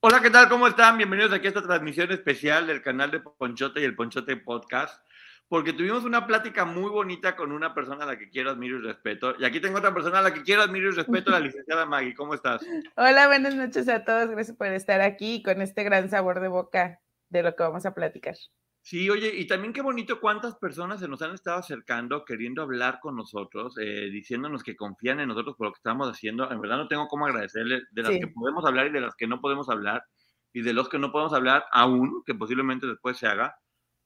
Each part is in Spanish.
Hola, ¿qué tal? ¿Cómo están? Bienvenidos aquí a esta transmisión especial del canal de Ponchote y el Ponchote Podcast, porque tuvimos una plática muy bonita con una persona a la que quiero, admiro y respeto. Y aquí tengo otra persona a la que quiero, admiro y respeto, la licenciada Maggie. ¿Cómo estás? Hola, buenas noches a todos. Gracias por estar aquí con este gran sabor de boca de lo que vamos a platicar. Sí, oye, y también qué bonito cuántas personas se nos han estado acercando, queriendo hablar con nosotros, eh, diciéndonos que confían en nosotros por lo que estamos haciendo. En verdad no tengo cómo agradecerles de las que podemos hablar y de las que no podemos hablar, y de los que no podemos hablar aún, que posiblemente después se haga.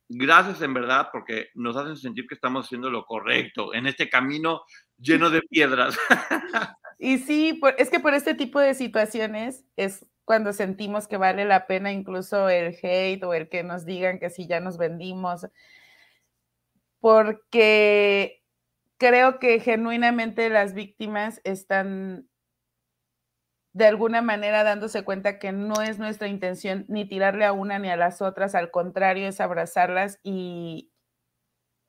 Gracias en verdad porque nos hacen sentir que estamos haciendo lo correcto en este camino lleno de piedras. Y sí, es que por este tipo de situaciones es cuando sentimos que vale la pena incluso el hate o el que nos digan que si ya nos vendimos, porque creo que genuinamente las víctimas están de alguna manera dándose cuenta que no es nuestra intención ni tirarle a una ni a las otras, al contrario es abrazarlas y,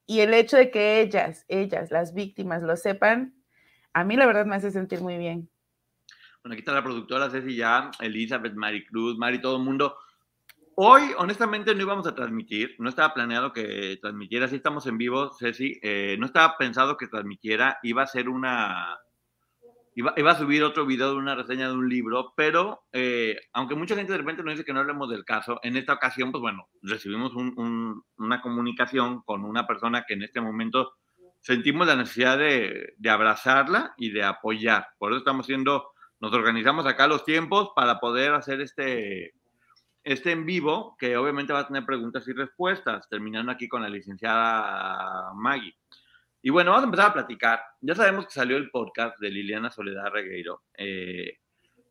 y el hecho de que ellas, ellas, las víctimas lo sepan, a mí la verdad me hace sentir muy bien. Bueno, aquí está la productora Ceci ya, Elizabeth, Maricruz, Mari, todo el mundo. Hoy, honestamente, no íbamos a transmitir, no estaba planeado que transmitiera, sí estamos en vivo, Ceci, eh, no estaba pensado que transmitiera, iba a ser una, iba, iba, a subir otro video de una reseña de un libro, pero eh, aunque mucha gente de repente nos dice que no hablemos del caso, en esta ocasión, pues bueno, recibimos un, una comunicación con una persona que en este momento sentimos la necesidad de, de abrazarla y de apoyar, por eso estamos haciendo nos organizamos acá los tiempos para poder hacer este, este en vivo, que obviamente va a tener preguntas y respuestas, terminando aquí con la licenciada Maggie. Y bueno, vamos a empezar a platicar. Ya sabemos que salió el podcast de Liliana Soledad Regueiro. Eh,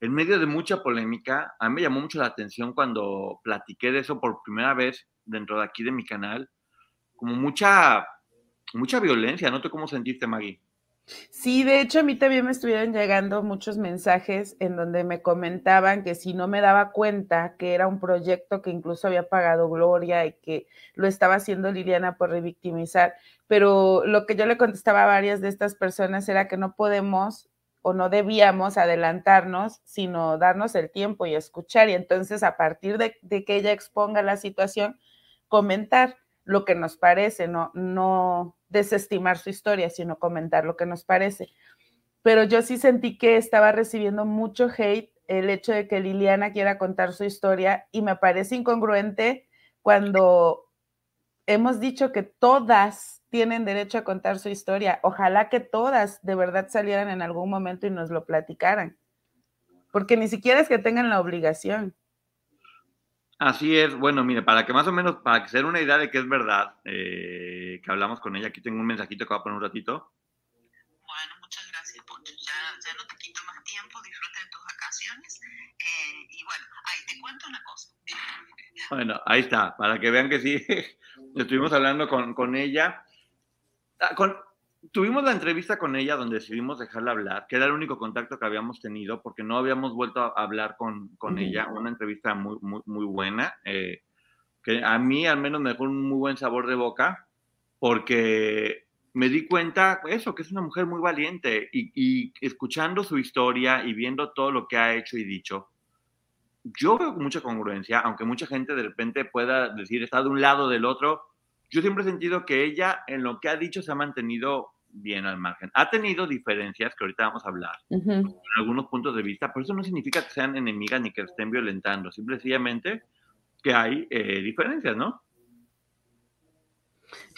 en medio de mucha polémica, a mí me llamó mucho la atención cuando platiqué de eso por primera vez dentro de aquí de mi canal, como mucha, mucha violencia. ¿No cómo sentiste, Maggie? Sí, de hecho a mí también me estuvieron llegando muchos mensajes en donde me comentaban que si no me daba cuenta que era un proyecto que incluso había pagado Gloria y que lo estaba haciendo Liliana por revictimizar, pero lo que yo le contestaba a varias de estas personas era que no podemos o no debíamos adelantarnos, sino darnos el tiempo y escuchar y entonces a partir de, de que ella exponga la situación, comentar lo que nos parece, no, no desestimar su historia, sino comentar lo que nos parece. Pero yo sí sentí que estaba recibiendo mucho hate el hecho de que Liliana quiera contar su historia y me parece incongruente cuando hemos dicho que todas tienen derecho a contar su historia. Ojalá que todas de verdad salieran en algún momento y nos lo platicaran, porque ni siquiera es que tengan la obligación. Así es, bueno, mire, para que más o menos, para que se den una idea de que es verdad, eh, que hablamos con ella, aquí tengo un mensajito que va a poner un ratito. Bueno, muchas gracias, Poncho. Ya, ya no te quito más tiempo, disfruta de tus vacaciones. Eh, y bueno, ahí te cuento una cosa. Bueno, ahí está, para que vean que sí, estuvimos hablando con, con ella. Ah, con, tuvimos la entrevista con ella donde decidimos dejarla hablar, que era el único contacto que habíamos tenido, porque no habíamos vuelto a hablar con, con ella. Una entrevista muy, muy, muy buena, eh, que a mí al menos me dejó un muy buen sabor de boca, porque me di cuenta, eso, que es una mujer muy valiente y, y escuchando su historia y viendo todo lo que ha hecho y dicho, yo veo mucha congruencia, aunque mucha gente de repente pueda decir está de un lado del otro, yo siempre he sentido que ella en lo que ha dicho se ha mantenido bien al margen. Ha tenido diferencias que ahorita vamos a hablar, en algunos puntos de vista, pero eso no significa que sean enemigas ni que estén violentando, simplemente que hay eh, diferencias, ¿no?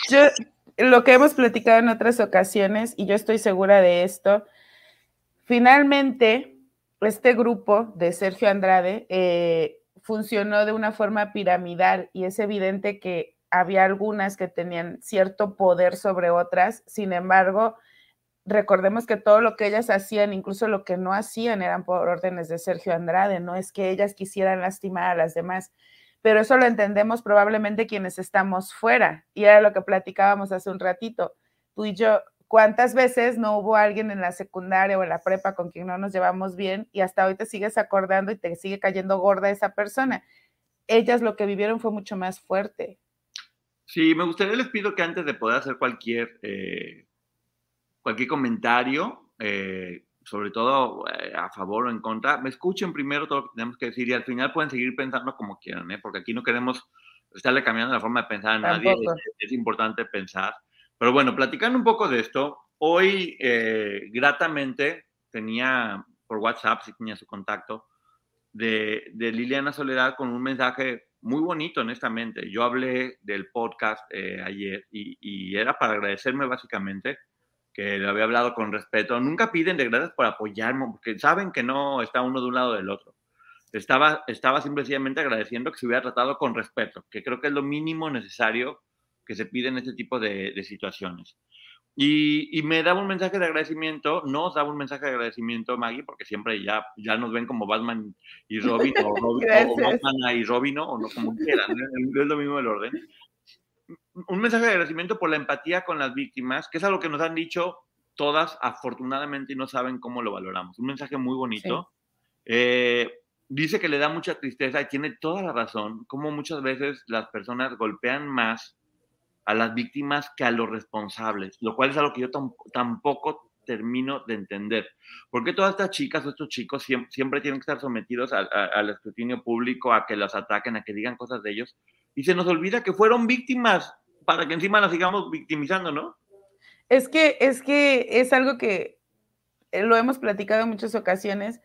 Yo, lo que hemos platicado en otras ocasiones, y yo estoy segura de esto, finalmente, este grupo de Sergio Andrade eh, funcionó de una forma piramidal y es evidente que había algunas que tenían cierto poder sobre otras, sin embargo, recordemos que todo lo que ellas hacían, incluso lo que no hacían, eran por órdenes de Sergio Andrade, no es que ellas quisieran lastimar a las demás pero eso lo entendemos probablemente quienes estamos fuera. Y era lo que platicábamos hace un ratito, tú y yo, ¿cuántas veces no hubo alguien en la secundaria o en la prepa con quien no nos llevamos bien y hasta hoy te sigues acordando y te sigue cayendo gorda esa persona? Ellas lo que vivieron fue mucho más fuerte. Sí, me gustaría les pido que antes de poder hacer cualquier, eh, cualquier comentario, eh, sobre todo eh, a favor o en contra, me escuchen primero todo lo que tenemos que decir y al final pueden seguir pensando como quieran, ¿eh? porque aquí no queremos estarle cambiando la forma de pensar a nadie, es, importante pensar. Pero bueno, platicando un poco de esto, hoy eh, gratamente tenía por WhatsApp, si tenía su contacto, de, de, Liliana Soledad con un mensaje muy bonito, honestamente. Yo hablé del podcast eh, ayer y, y era para agradecerme básicamente que le había hablado con respeto, nunca piden de gracias por apoyarme, porque saben que no está uno de un lado del otro. Estaba, estaba simplemente agradeciendo que se hubiera tratado con respeto, que creo que es lo mínimo necesario que se pide en este tipo de, de situaciones. Y, y, me daba un mensaje de agradecimiento, no os daba un mensaje de agradecimiento, Maggie, porque siempre ya, ya nos ven como Batman y Robin, o, Robin, o Batman y Robin, o no como quieran, es lo mismo el orden. Un mensaje de agradecimiento por la empatía con las víctimas, que es algo que nos han dicho todas afortunadamente y no saben cómo lo valoramos. Un mensaje muy bonito. Eh, dice que le da mucha tristeza y tiene toda la razón, como muchas veces las personas golpean más a las víctimas que a los responsables, lo cual es algo que yo tampoco termino de entender. ¿Por qué todas estas chicas o estos chicos siempre, tienen que estar sometidos al escrutinio público, a que los ataquen, a que digan cosas de ellos? Y se nos olvida que fueron víctimas para que encima nos sigamos victimizando, ¿no? Es que es que es algo que eh, lo hemos platicado en muchas ocasiones.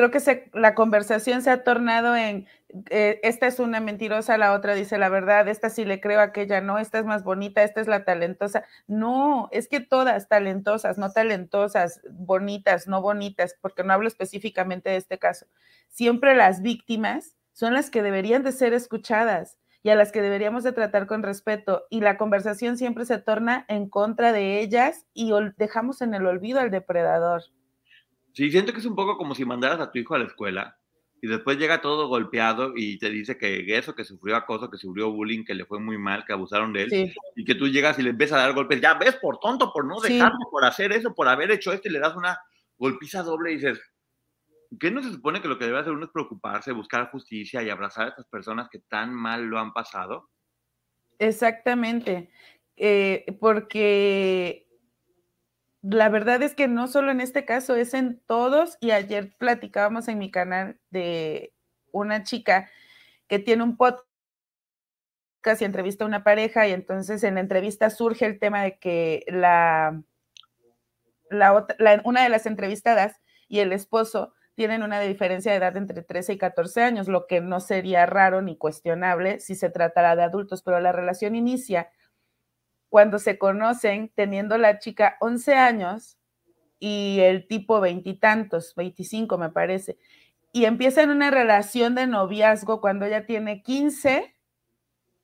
Creo que se, la conversación se ha tornado en eh, esta es una mentirosa, la otra dice la verdad, esta sí le creo, aquella no, esta es más bonita, esta es la talentosa. No, es que todas talentosas, no talentosas, bonitas, no bonitas, porque no hablo específicamente de este caso. Siempre las víctimas son las que deberían de ser escuchadas y a las que deberíamos de tratar con respeto y la conversación siempre se torna en contra de ellas y dejamos en el olvido al depredador. Sí, siento que es un poco como si mandaras a tu hijo a la escuela y después llega todo golpeado y te dice que eso, que sufrió acoso, que sufrió bullying, que le fue muy mal, que abusaron de él, y que tú llegas y le empiezas a dar golpes, ya ves, por tonto, por no dejarlo, por hacer eso, por haber hecho esto, y le das una golpiza doble y dices, ¿Qué no se supone que lo que debe hacer uno es preocuparse, buscar justicia y abrazar a estas personas que tan mal lo han pasado? Exactamente, eh, porque la verdad es que no solo en este caso, es en todos, y ayer platicábamos en mi canal de una chica que tiene un podcast y entrevista a una pareja, y entonces en la entrevista surge el tema de que la, la, la una de las entrevistadas y el esposo tienen una diferencia de edad entre 13 y 14 años, lo que no sería raro ni cuestionable si se tratara de adultos, pero la relación inicia cuando se conocen teniendo la chica 11 años y el tipo veintitantos, 25 me parece, y empiezan una relación de noviazgo cuando ella tiene 15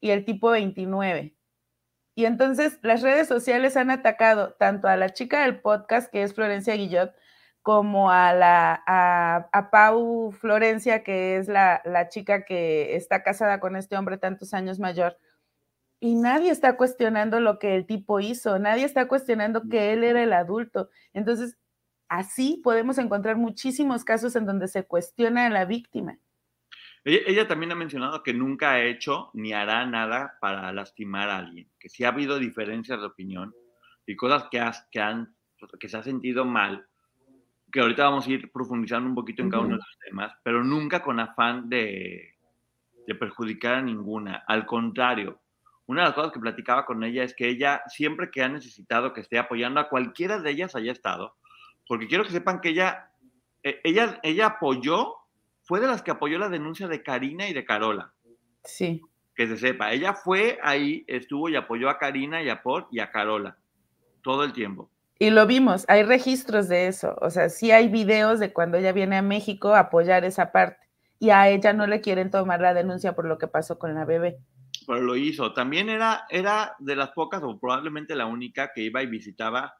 y el tipo 29. Y entonces las redes sociales han atacado tanto a la chica del podcast, que es Florencia Guillot, como a, la, a, Pau Florencia, que es la, la, chica que está casada con este hombre tantos años mayor, y nadie está cuestionando lo que el tipo hizo, nadie está cuestionando que él era el adulto. Entonces, así podemos encontrar muchísimos casos en donde se cuestiona a la víctima. Ella, ella, también ha mencionado que nunca ha hecho ni hará nada para lastimar a alguien, que sí ha habido diferencias de opinión y cosas que, has, que, han, que se ha sentido mal, que ahorita vamos a ir profundizando un poquito en cada uno de los temas, pero nunca con afán de, de perjudicar a ninguna. Al contrario, una de las cosas que platicaba con ella es que ella siempre que ha necesitado que esté apoyando a cualquiera de ellas haya estado, porque quiero que sepan que ella, eh, ella, ella apoyó, fue de las que apoyó la denuncia de Karina y de Carola. Sí. Que se sepa, ella fue ahí, estuvo y apoyó a Karina y a Paul y a Carola todo el tiempo. Y lo vimos, hay registros de eso, o sea, sí hay videos de cuando ella viene a México a apoyar esa parte y a ella no le quieren tomar la denuncia por lo que pasó con la bebé. Pero lo hizo. También era, era de las pocas o probablemente la única que iba y visitaba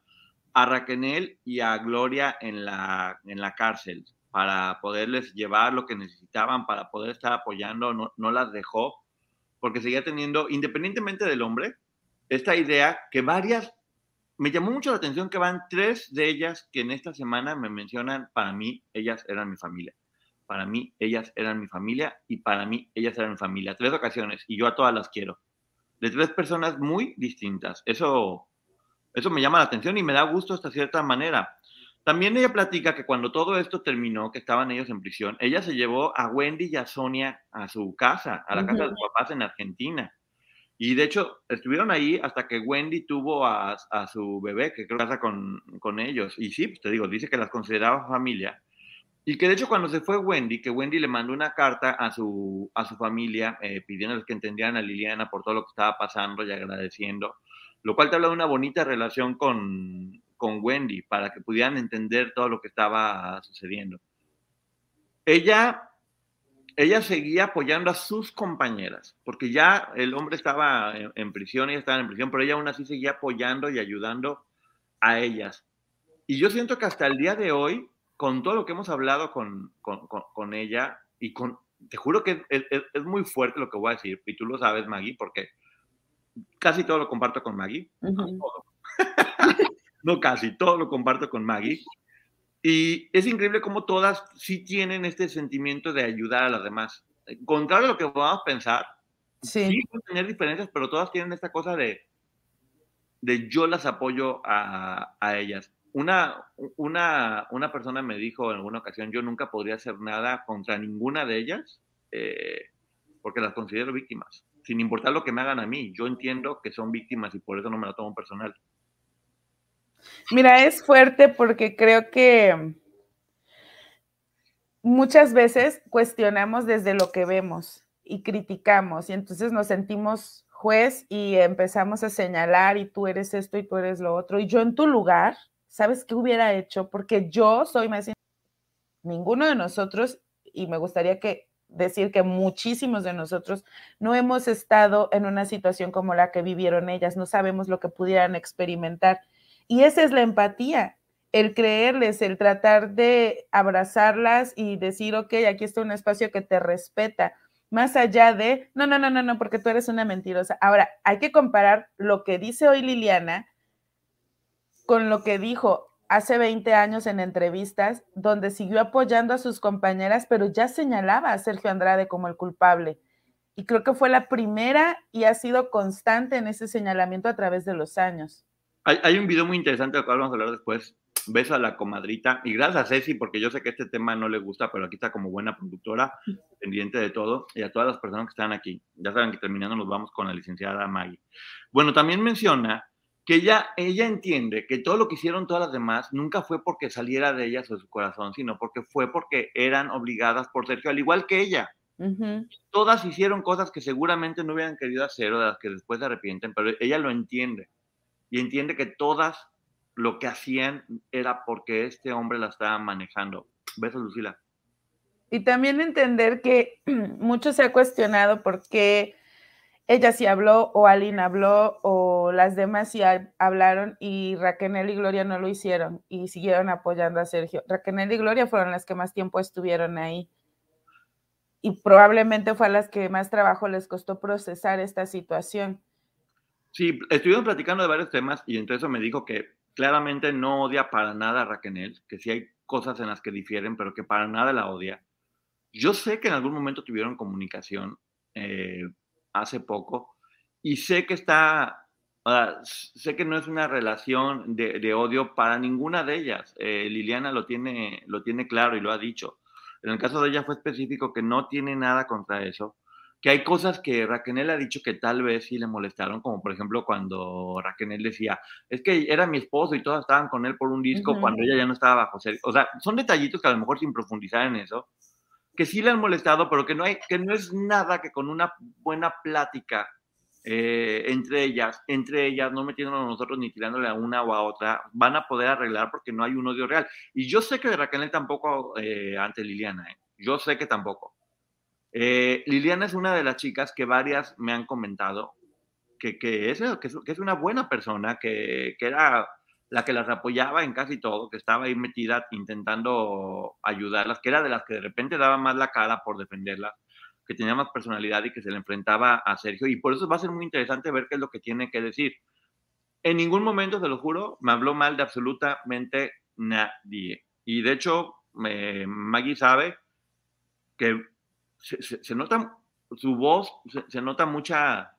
a Raquel y a Gloria en la, en la cárcel para poderles llevar lo que necesitaban, para poder estar apoyando, no, no las dejó, porque seguía teniendo, independientemente del hombre, esta idea que varias, me llamó mucho la atención que van tres de ellas que en esta semana me mencionan, para mí, ellas eran mi familia para mí ellas eran mi familia y para mí ellas eran mi familia. Tres ocasiones y yo a todas las quiero. De tres personas muy distintas. Eso, eso me llama la atención y me da gusto hasta cierta manera. También ella platica que cuando todo esto terminó, que estaban ellos en prisión, ella se llevó a Wendy y a Sonia a su casa, a la casa de sus papás en Argentina. Y de hecho, estuvieron ahí hasta que Wendy tuvo a, a su bebé, que creo que casa con, con ellos. Y sí, pues te digo, dice que las consideraba familia y que de hecho cuando se fue Wendy, que Wendy le mandó una carta a su, a su familia eh, pidiéndoles que entendieran a Liliana por todo lo que estaba pasando y agradeciendo, lo cual te habla de una bonita relación con, con Wendy para que pudieran entender todo lo que estaba sucediendo. Ella, ella seguía apoyando a sus compañeras, porque ya el hombre estaba en, prisión, ella estaba en prisión, pero ella aún así seguía apoyando y ayudando a ellas. Y yo siento que hasta el día de hoy, con todo lo que hemos hablado con, con, con, ella y con, te juro que es, es, es, muy fuerte lo que voy a decir, y tú lo sabes, Maggie, porque casi todo lo comparto con Maggie. Uh -huh. no casi, todo lo comparto con Maggie. Y es increíble cómo todas sí tienen este sentimiento de ayudar a las demás. Contrario a lo que a pensar, sí. sí pueden tener diferencias, pero todas tienen esta cosa de, de yo las apoyo a, a ellas una, una, una, persona me dijo en alguna ocasión, yo nunca podría hacer nada contra ninguna de ellas eh, porque las considero víctimas, sin importar lo que me hagan a mí. Yo entiendo que son víctimas y por eso no me la tomo personal. Mira, es fuerte porque creo que muchas veces cuestionamos desde lo que vemos y criticamos y entonces nos sentimos juez y empezamos a señalar y tú eres esto y tú eres lo otro y yo en tu lugar ¿sabes qué hubiera hecho? Porque yo soy más ninguno de nosotros, y me gustaría que decir que muchísimos de nosotros no hemos estado en una situación como la que vivieron ellas, no sabemos lo que pudieran experimentar. Y esa es la empatía, el creerles, el tratar de abrazarlas y decir, ok, aquí está un espacio que te respeta, más allá de, no, no, no, no, no, porque tú eres una mentirosa. Ahora, hay que comparar lo que dice hoy Liliana con lo que dijo hace 20 años en entrevistas, donde siguió apoyando a sus compañeras, pero ya señalaba a Sergio Andrade como el culpable. Y creo que fue la primera y ha sido constante en ese señalamiento a través de los años. Hay, un video muy interesante del cual vamos a hablar después. Beso a la comadrita. Y gracias a Ceci, porque yo sé que este tema no le gusta, pero aquí está como buena productora, pendiente de todo. Y a todas las personas que están aquí. Ya saben que terminando nos vamos con la licenciada Maggie. Bueno, también menciona que ella, ella entiende que todo lo que hicieron todas las demás nunca fue porque saliera de ellas o de su corazón, sino porque fue porque eran obligadas por Sergio, al igual que ella. Uh -huh. Todas hicieron cosas que seguramente no hubieran querido hacer o de las que después se arrepienten, pero ella lo entiende. Y entiende que todas lo que hacían era porque este hombre la estaba manejando. Besos, Lucila. Y también entender que mucho se ha cuestionado por qué ella sí habló o Aline habló o las demás sí hablaron y Raquel y Gloria no lo hicieron y siguieron apoyando a Sergio. Raquel y Gloria fueron las que más tiempo estuvieron ahí y probablemente fue a las que más trabajo les costó procesar esta situación. Sí, estuvieron platicando de varios temas y entre eso me dijo que claramente no odia para nada a Raquel, que sí hay cosas en las que difieren, pero que para nada la odia. Yo sé que en algún momento tuvieron comunicación, eh, hace poco y sé que está, uh, sé que no es una relación de, de odio para ninguna de ellas. Eh, Liliana lo tiene, lo tiene claro y lo ha dicho. En el caso de ella fue específico que no tiene nada contra eso. que hay cosas que Raquel ha dicho que tal vez sí le molestaron, como por ejemplo cuando Raquel decía, es que era mi esposo y todas estaban con él por un disco cuando ella ya no estaba bajo serio. O sea, son detallitos que a lo mejor sin profundizar en eso, que sí le han molestado, pero que no, hay, que no es nada que con una buena plática eh, entre ellas, entre ellas, no metiéndonos a nosotros ni tirándole a una o a otra, van a poder arreglar porque no hay un odio real. Y yo sé que de Raquel tampoco eh, ante Liliana, ¿eh? yo sé que tampoco. Eh, Liliana es una de las chicas que varias me han comentado que, que, es, que, es, una buena persona, que, que, era la que las apoyaba en casi todo, que estaba ahí metida intentando ayudarlas, que era de las que de repente daba más la cara por defenderlas, que tenía más personalidad y que se le enfrentaba a Sergio. Y por eso va a ser muy interesante ver qué es lo que tiene que decir. En ningún momento, se lo juro, me habló mal de absolutamente nadie. Y de hecho, Maggie sabe que se, nota su voz, se, nota mucha,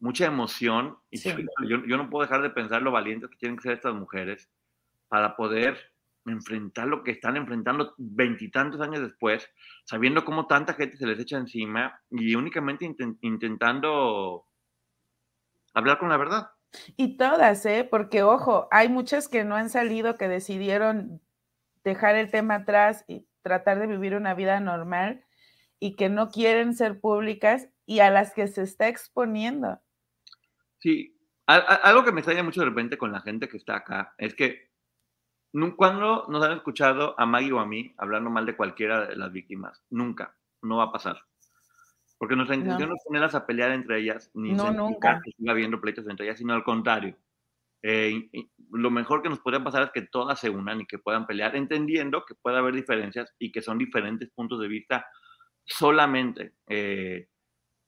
mucha emoción. Y yo, no puedo dejar de pensar lo valientes que tienen que ser estas mujeres para poder enfrentar lo que están enfrentando veintitantos años después, sabiendo cómo tanta gente se les echa encima y únicamente intentando hablar con la verdad. Y todas, ¿eh? Porque, ojo, hay muchas que no han salido, que decidieron dejar el tema atrás y tratar de vivir una vida normal y que no quieren ser públicas y a las que se está exponiendo. Sí, algo que me extraña mucho de repente con la gente que está acá es que cuando nos han escuchado a Maggie o a mí hablando mal de cualquiera de las víctimas, nunca, no va a pasar. Porque nuestra intención no, es ponerlas a pelear entre ellas, ni no, nunca. que siga habiendo pleitos entre ellas, sino al contrario. Eh, lo mejor que nos podría pasar es que todas se unan y que puedan pelear, entendiendo que puede haber diferencias y que son diferentes puntos de vista solamente. Eh,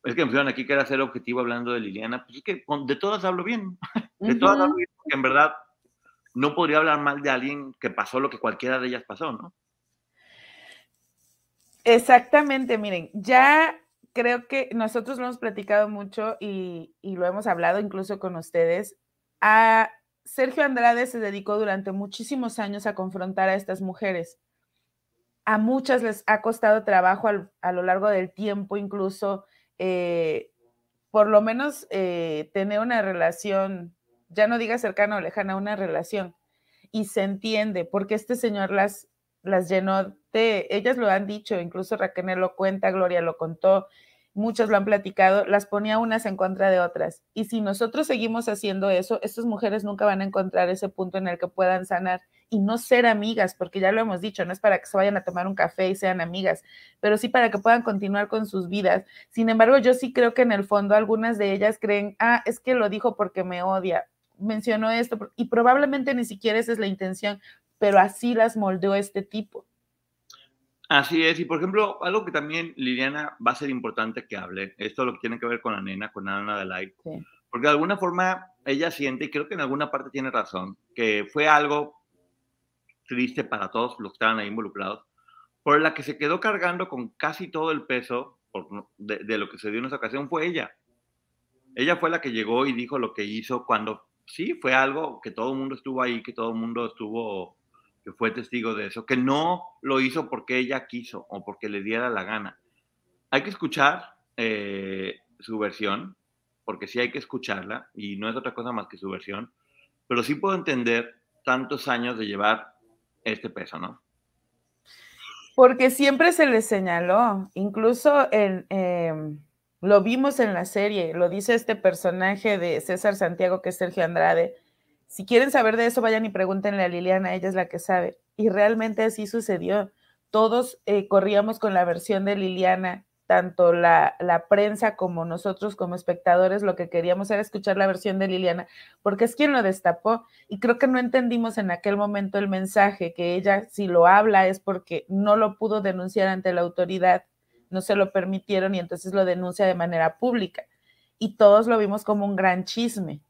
es que me pusieron aquí que era ser objetivo hablando de Liliana. Pues es que de todas hablo bien. De todas hablo bien, porque en verdad no podría hablar mal de alguien que pasó lo que cualquiera de ellas pasó, ¿no? Exactamente, miren, ya creo que nosotros lo hemos platicado mucho y, y, lo hemos hablado incluso con ustedes. A Sergio Andrade se dedicó durante muchísimos años a confrontar a estas mujeres a muchas les ha costado trabajo a lo largo del tiempo, incluso eh, por lo menos eh, tener una relación, ya no diga cercana o lejana, una relación. Y se entiende, porque este señor las, las llenó de, ellas lo han dicho, incluso Raquel lo cuenta, Gloria lo contó, muchos lo han platicado, las ponía unas en contra de otras. Y si nosotros seguimos haciendo eso, estas mujeres nunca van a encontrar ese punto en el que puedan sanar y no ser amigas, porque ya lo hemos dicho, no es para que se vayan a tomar un café y sean amigas, pero sí para que puedan continuar con sus vidas. Sin embargo, yo sí creo que en el fondo algunas de ellas creen, ah, es que lo dijo porque me odia, mencionó esto, y probablemente ni siquiera esa es la intención, pero así las moldeó este tipo. Así es, y por ejemplo, algo que también Liliana va a ser importante que hable, esto lo que tiene que ver con la nena, con Ana de Light, porque de alguna forma ella siente, y creo que en alguna parte tiene razón, que fue algo triste para todos los que estaban ahí involucrados, por la que se quedó cargando con casi todo el peso de, lo que se dio en esa ocasión fue ella. Ella fue la que llegó y dijo lo que hizo cuando sí fue algo que todo el mundo estuvo ahí, que todo el mundo estuvo, que fue testigo de eso, que no lo hizo porque ella quiso o porque le diera la gana. Hay que escuchar eh, su versión, porque sí hay que escucharla y no es otra cosa más que su versión, pero sí puedo entender tantos años de llevar este peso, ¿no? Porque siempre se le señaló, incluso en, em, lo vimos en la serie, lo dice este personaje de César Santiago, que es Sergio Andrade. Si quieren saber de eso, vayan y pregúntenle a Liliana, ella es la que sabe. Y realmente así sucedió. Todos eh, corríamos con la versión de Liliana tanto la, prensa como nosotros como espectadores lo que queríamos era escuchar la versión de Liliana, porque es quien lo destapó y creo que no entendimos en aquel momento el mensaje, que ella si lo habla es porque no lo pudo denunciar ante la autoridad, no se lo permitieron y entonces lo denuncia de manera pública. Y todos lo vimos como un gran chisme.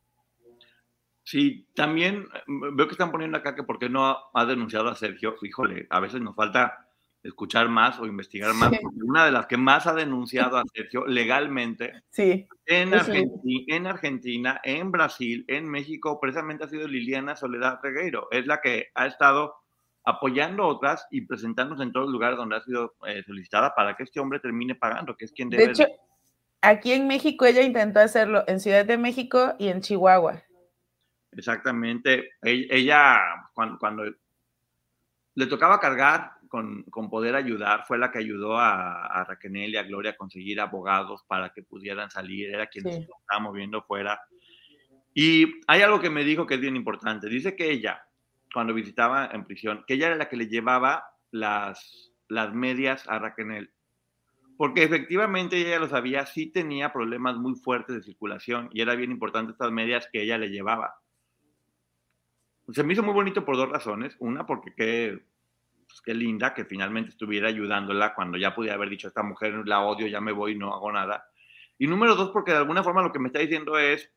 Sí, también mm, veo que están poniendo acá que porque no ha denunciado a Sergio, híjole, a veces nos falta escuchar más o investigar más. Una de las que más ha denunciado a Sergio legalmente sí, en, Argentina, en Argentina, en Brasil, en México, precisamente ha sido Liliana Soledad Regueiro. Es la que ha estado apoyando otras y presentándose en todos los lugares donde ha sido eh, solicitada para que este hombre termine pagando, que es quien debe. De hecho, aquí en México ella intentó hacerlo en Ciudad de México y en Chihuahua. Exactamente. Ella, cuando, le tocaba cargar con, poder ayudar, fue la que ayudó a, a, Raquel y a Gloria a conseguir abogados para que pudieran salir. Era quien se estaba moviendo fuera. Y hay algo que me dijo que es bien importante. Dice que ella, cuando visitaba en prisión, que ella era la que le llevaba las, las medias a Raquel porque efectivamente ella lo sabía, sí tenía problemas muy fuertes de circulación y era bien importante estas medias que ella le llevaba. Se me hizo muy bonito por dos razones. Una, porque qué, pues, qué linda que finalmente estuviera ayudándola cuando ya podía haber dicho, esta mujer la odio, ya me voy, no hago nada. Y número dos, porque de alguna forma lo que me está diciendo es,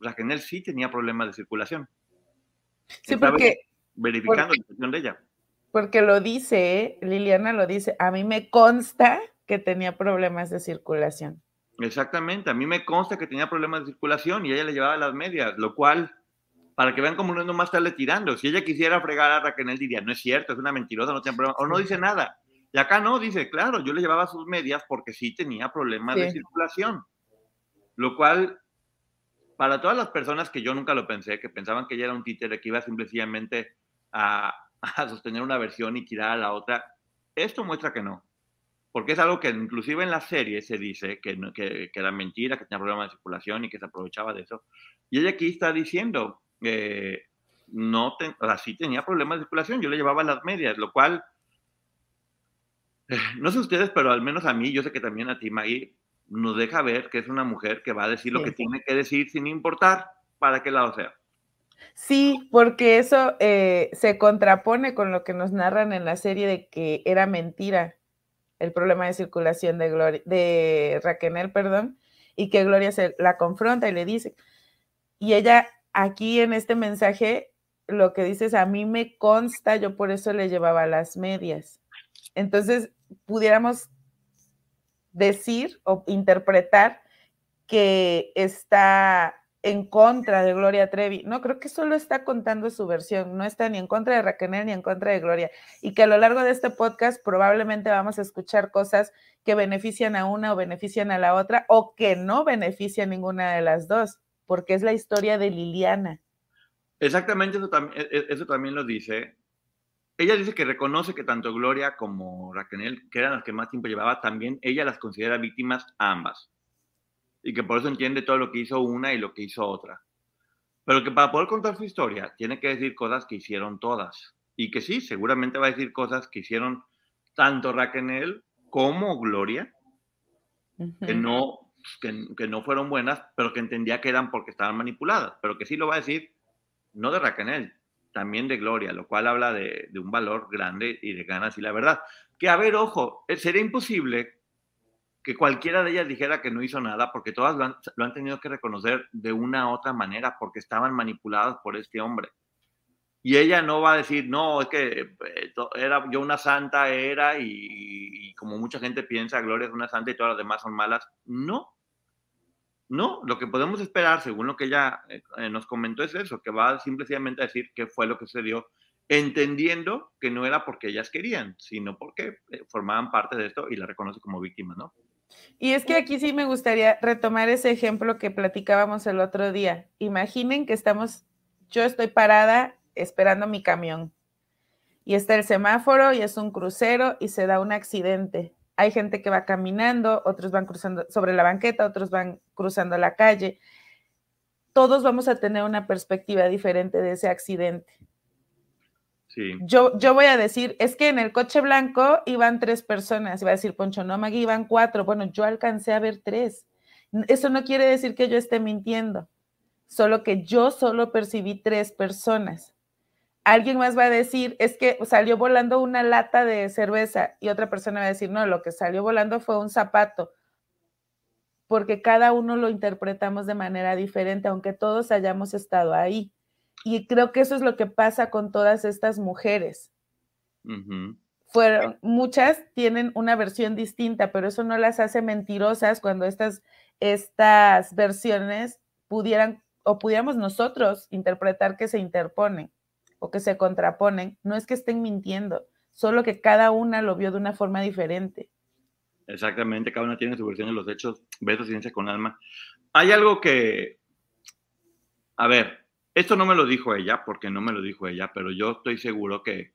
Raquel sí tenía problemas de circulación. Sí, porque... Verificando la situación de ella. Porque lo dice, ¿eh? Liliana lo dice, a mí me consta que tenía problemas de circulación. Exactamente, a mí me consta que tenía problemas de circulación y ella le llevaba las medias, lo cual, para que vean cómo no es nomás estarle tirando, si ella quisiera fregar a Raquel diría, no es cierto, es una mentirosa, no tiene problemas, o no dice nada. Y acá no, dice, claro, yo le llevaba sus medias porque sí tenía problemas de circulación, lo cual, para todas las personas que yo nunca lo pensé, que pensaban que ella era un títere que iba simplemente a, a sostener una versión y tirar a la otra, esto muestra que no. Porque es algo que inclusive en la serie se dice que, que, era mentira, que tenía problemas de circulación y que se aprovechaba de eso. Y ella aquí está diciendo, eh, no así tenía problemas de circulación, yo le llevaba las medias, lo cual, eh, no sé ustedes, pero al menos a mí, yo sé que también a ti, Maggie, nos deja ver que es una mujer que va a decir lo que tiene que decir sin importar para qué lado sea. Sí, porque eso eh, se contrapone con lo que nos narran en la serie de que era mentira el problema de circulación de, Gloria, de Raquel, perdón, y que Gloria se la confronta y le dice, y ella aquí en este mensaje lo que dice es, a mí me consta, yo por eso le llevaba las medias. Entonces, pudiéramos decir o interpretar que está en contra de Gloria Trevi. No, creo que solo está contando su versión, no está ni en contra de Raquel ni en contra de Gloria. Y que a lo largo de este podcast probablemente vamos a escuchar cosas que benefician a una o benefician a la otra o que no benefician ninguna de las dos, porque es la historia de Liliana. Exactamente, eso también, e, e, eso también lo dice. Ella dice que reconoce que tanto Gloria como Raquel, que eran las que más tiempo llevaba, también ella las considera víctimas ambas y que por eso entiende todo lo que hizo una y lo que hizo otra. Pero que para poder contar su historia tiene que decir cosas que hicieron todas. Y que sí, seguramente va a decir cosas que hicieron tanto Raquel como Gloria, que, no, que, no fueron buenas, pero que entendía que eran porque estaban manipuladas. Pero que sí lo va a decir, no de Raquel, también de Gloria, lo cual habla de, un valor grande y de ganas y la verdad. Que a ver, ojo, eh, sería imposible que cualquiera de ellas dijera que no hizo nada, porque todas lo han, tenido que reconocer de una u otra manera, porque estaban manipuladas por este hombre. Y ella no va a decir, no, es que eh, era yo una santa era y, como mucha gente piensa, Gloria es una santa y todas las demás son malas. No, no, lo que podemos esperar, según lo que ella eh, eh, nos comentó, es eso, que va simplemente a decir qué fue lo que sucedió, entendiendo que no era porque ellas querían, sino porque formaban parte de esto y la reconoce como víctima, ¿no? Y es que aquí sí me gustaría retomar ese ejemplo que platicábamos el otro día. Imaginen que estamos, yo estoy parada esperando mi camión y está el semáforo y es un crucero y se da un accidente. Hay gente que va caminando, otros van cruzando sobre la banqueta, otros van cruzando la calle. Todos vamos a tener una perspectiva diferente de ese accidente. Yo, yo voy a decir, es que en el coche blanco iban tres personas, iba a decir Poncho, no, Magui, iban cuatro. Bueno, yo alcancé a ver tres. Eso no quiere decir que yo esté mintiendo, solo que yo solo percibí tres personas. Alguien más va a decir, es que salió volando una lata de cerveza y otra persona va a decir, no, lo que salió volando fue un zapato, porque cada uno lo interpretamos de manera diferente, aunque todos hayamos estado ahí. Y creo que eso es lo que pasa con todas estas mujeres. Fueron, muchas tienen una versión distinta, pero eso no las hace mentirosas cuando estas, estas versiones pudieran o pudiéramos nosotros interpretar que se interponen o que se contraponen. No es que estén mintiendo, solo que cada una lo vio de una forma diferente. Exactamente, cada una tiene su versión de los hechos. Besos, ciencia con alma. Hay algo que, a ver, esto no me lo dijo ella, porque no me lo dijo ella, pero yo estoy seguro que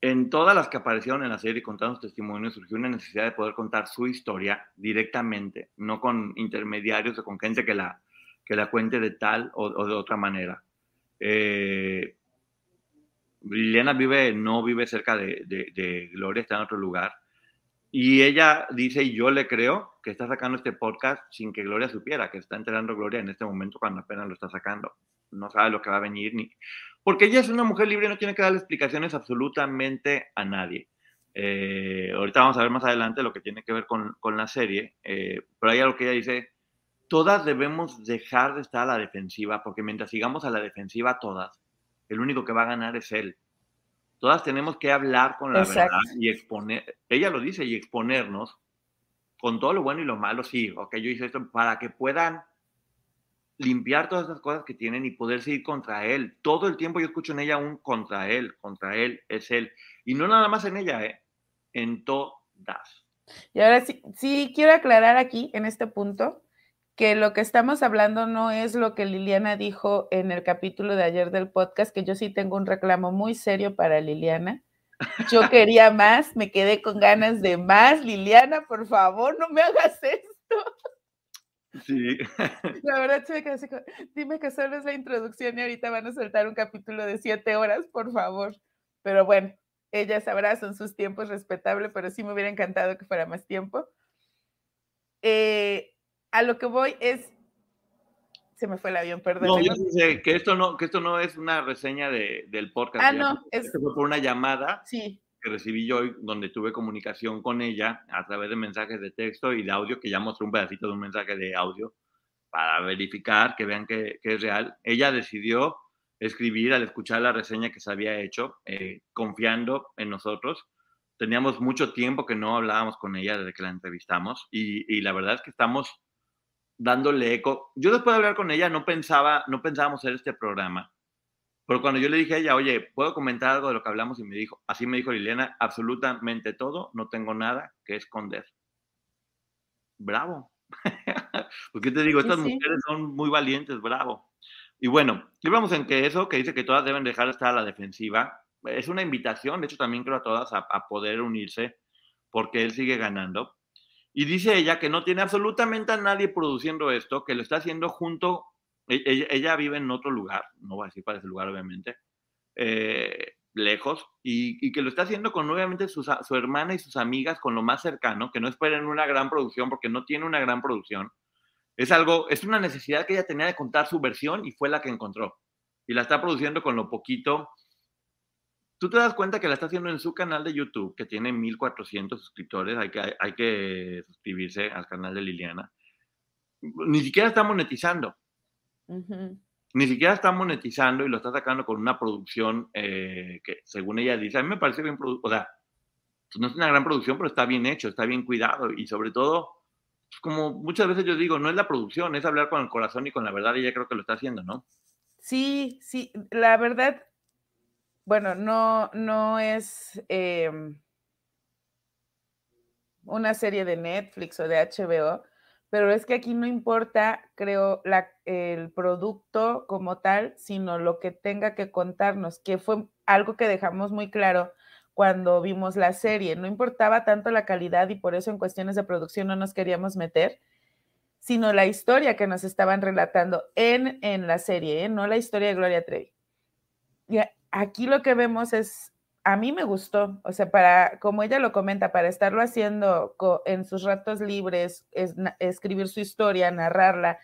En todas las que aparecieron en la serie contando sus testimonios surgió una necesidad de poder contar su historia directamente, no con intermediarios o con gente que la, que la cuente de tal o, de otra manera. Eh, Liliana vive, no vive cerca de, de, Gloria, está en otro lugar. Y ella dice, y yo le creo, que está sacando este podcast sin que Gloria supiera, que está enterando Gloria en este momento cuando apenas lo está sacando. No sabe lo que va a venir, ni, porque ella es una mujer libre y no tiene que darle explicaciones absolutamente a nadie. Eh, ahorita vamos a ver más adelante lo que tiene que ver con, con la serie, eh, pero hay algo que ella dice, todas debemos dejar de estar a la defensiva, porque mientras sigamos a la defensiva todas, el único que va a ganar es él. Todas tenemos que hablar con la verdad y exponer, ella lo dice, y exponernos con todo lo bueno y lo malo, sí, ok, yo hice esto, para que puedan limpiar todas esas cosas que tienen y poder seguir contra él. Todo el tiempo yo escucho en ella un contra él, contra él, es él. Y no nada más en ella, ¿eh? en todas. Y ahora sí, sí quiero aclarar aquí, en este punto, que lo que estamos hablando no es lo que Liliana dijo en el capítulo de ayer del podcast, que yo sí tengo un reclamo muy serio para Liliana. Yo quería más, me quedé con ganas de más. Liliana, por favor, no me hagas esto. Sí. La verdad, sí me dime que solo es la introducción y ahorita van a soltar un capítulo de siete horas, por favor. Pero bueno, ella sabrá, son sus tiempos respetables, pero sí me hubiera encantado que fuera más tiempo. Eh, a lo que voy es, se me fue el avión, perdón. No, yo sé que esto no, que esto no es una reseña de, del podcast. Ah, no, es... fue por una llamada. Sí que recibí yo, donde tuve comunicación con ella a través de mensajes de texto y de audio, que ya mostré un pedacito de un mensaje de audio para verificar, que vean que, es real. Ella decidió escribir al escuchar la reseña que se había hecho, eh, confiando en nosotros. Teníamos mucho tiempo que no hablábamos con ella desde que la entrevistamos y, y la verdad es que estamos dándole eco. Yo después de hablar con ella no pensaba, no pensábamos hacer este programa pero cuando yo le dije a ella, oye, ¿puedo comentar algo de lo que hablamos? Y me dijo, así me dijo Liliana, absolutamente todo, no tengo nada que esconder. Bravo. Porque te digo, estas mujeres son muy valientes, bravo. Y bueno, íbamos en que eso, que dice que todas deben dejar de estar a la defensiva, es una invitación, de hecho también creo a todas a, a poder unirse, porque él sigue ganando. Y dice ella que no tiene absolutamente a nadie produciendo esto, que lo está haciendo junto e-, ella, vive en otro lugar, no voy a decir cuál es el lugar, obviamente, eh, lejos, y, que lo está haciendo con obviamente su, su hermana y sus amigas, con lo más cercano, que no esperen una gran producción, porque no tiene una gran producción. Es algo, es una necesidad que ella tenía de contar su versión y fue la que encontró. Y la está produciendo con lo poquito. Tú te das cuenta que la está haciendo en su canal de YouTube, que tiene 1400 suscriptores. Hay que, hay que suscribirse al canal de Liliana. Ni siquiera está monetizando. Ni siquiera está monetizando y lo está sacando con una producción eh, que, según ella dice, a mí me parece bien O sea, no es una gran producción, pero está bien hecho, está bien cuidado y sobre todo, pues, como muchas veces yo digo, no es la producción, es hablar con el corazón y con la verdad y ella creo que lo está haciendo, ¿no? Sí, sí, la verdad, bueno, no, no es em, una serie de Netflix o de HBO, pero es que aquí no importa, creo, el producto como tal, sino lo que tenga que contarnos, que fue algo que dejamos muy claro cuando vimos la serie. No importaba tanto la calidad y por eso en cuestiones de producción no nos queríamos meter, sino la historia que nos estaban relatando en, en la serie, ¿eh? no la historia de Gloria Trevi. Y aquí lo que vemos es a mí me gustó, o sea, para, como ella lo comenta, para estarlo haciendo en sus ratos libres, es, escribir su historia, narrarla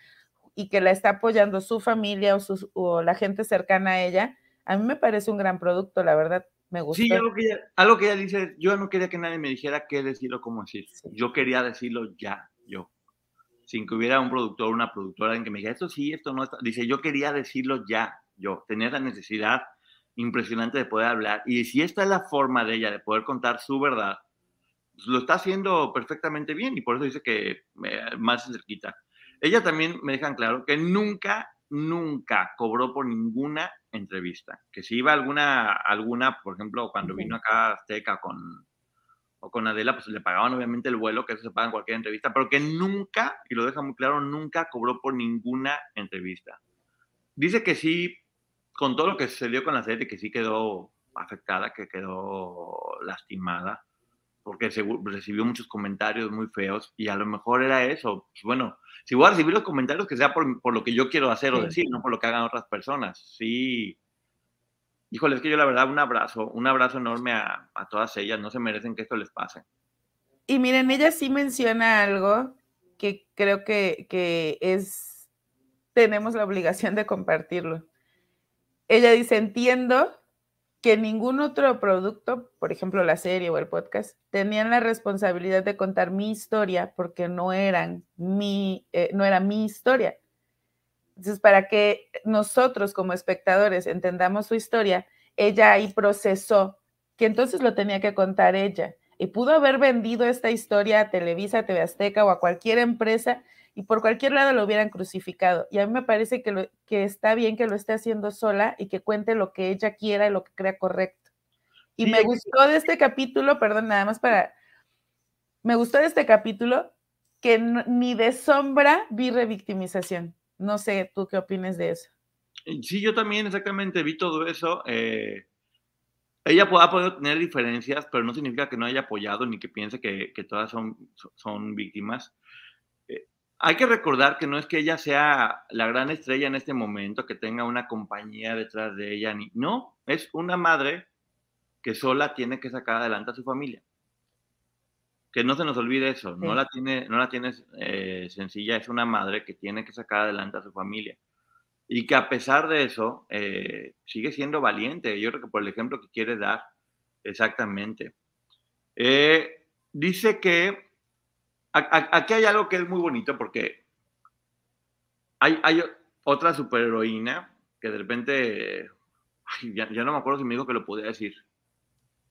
y que la está apoyando su familia o, o, la gente cercana a ella, a mí me parece un gran producto, la verdad, Me gustó. Sí, algo que, ella, algo que ella dice, yo no quería que nadie me dijera qué decir o cómo decir. Yo quería decirlo ya, yo. Sin que hubiera un productor, una productora en que me dijera, esto sí, esto no está. Dice, yo quería decirlo ya, yo. Tenía esa necesidad impresionante de poder hablar. Y si esta es la forma de ella de poder contar su verdad, pues lo está haciendo perfectamente bien y por eso dice que eh, más cerquita. Ella también me dejan claro que nunca, nunca cobró por ninguna entrevista. Que si iba alguna, alguna por ejemplo, cuando vino acá a Azteca con, o con Adela, pues le pagaban obviamente el vuelo, que eso se paga en cualquier entrevista, pero que nunca, y lo deja muy claro, nunca cobró por ninguna entrevista. Dice que sí con todo lo que sucedió con la serie, que sí quedó afectada, que quedó lastimada, porque recibió muchos comentarios muy feos y a lo mejor era eso. Pues bueno, si voy a recibir los comentarios, que sea por, por lo que yo quiero hacer o decir, no por lo que hagan otras personas. Sí. Híjole, es que yo la verdad un abrazo, un abrazo enorme a, a todas ellas, no se merecen que esto les pase. Y miren, ella sí menciona algo que creo que, que es, tenemos la obligación de compartirlo ella dice, entiendo que ningún otro producto, por ejemplo la serie o el podcast, tenían la responsabilidad de contar mi historia porque no eran mi, eh, no era mi historia. Entonces, para que nosotros como espectadores entendamos su historia, ella ahí procesó que entonces lo tenía que contar ella. Y pudo haber vendido esta historia a Televisa, a TV Azteca o a cualquier empresa y por cualquier lado lo hubieran crucificado. Y a mí me parece que, lo, que está bien que lo esté haciendo sola y que cuente lo que ella quiera y lo que crea correcto. Y me gustó de este capítulo, perdón, nada más para, me gustó de este capítulo que ni de sombra vi revictimización. No sé, ¿tú qué opinas de eso? Eh, sí, yo también exactamente vi todo eso. Eh, ella ha podido tener diferencias, pero no significa que no haya apoyado ni que piense que, que todas son, son víctimas hay que recordar que no es que ella sea la gran estrella en este momento, que tenga una compañía detrás de ella, ni, no, es una madre que sola tiene que sacar adelante a su familia. Que no se nos olvide eso, no la tiene, no la tiene eh, sencilla, es una madre que tiene que sacar adelante a su familia. Y que a pesar de eso, eh, sigue siendo valiente. Yo creo que por el ejemplo que quiere dar, exactamente. Eh, dice que aquí hay algo que es muy bonito porque hay, hay otra superheroína que de repente, ya, no me acuerdo si me dijo que lo podía decir.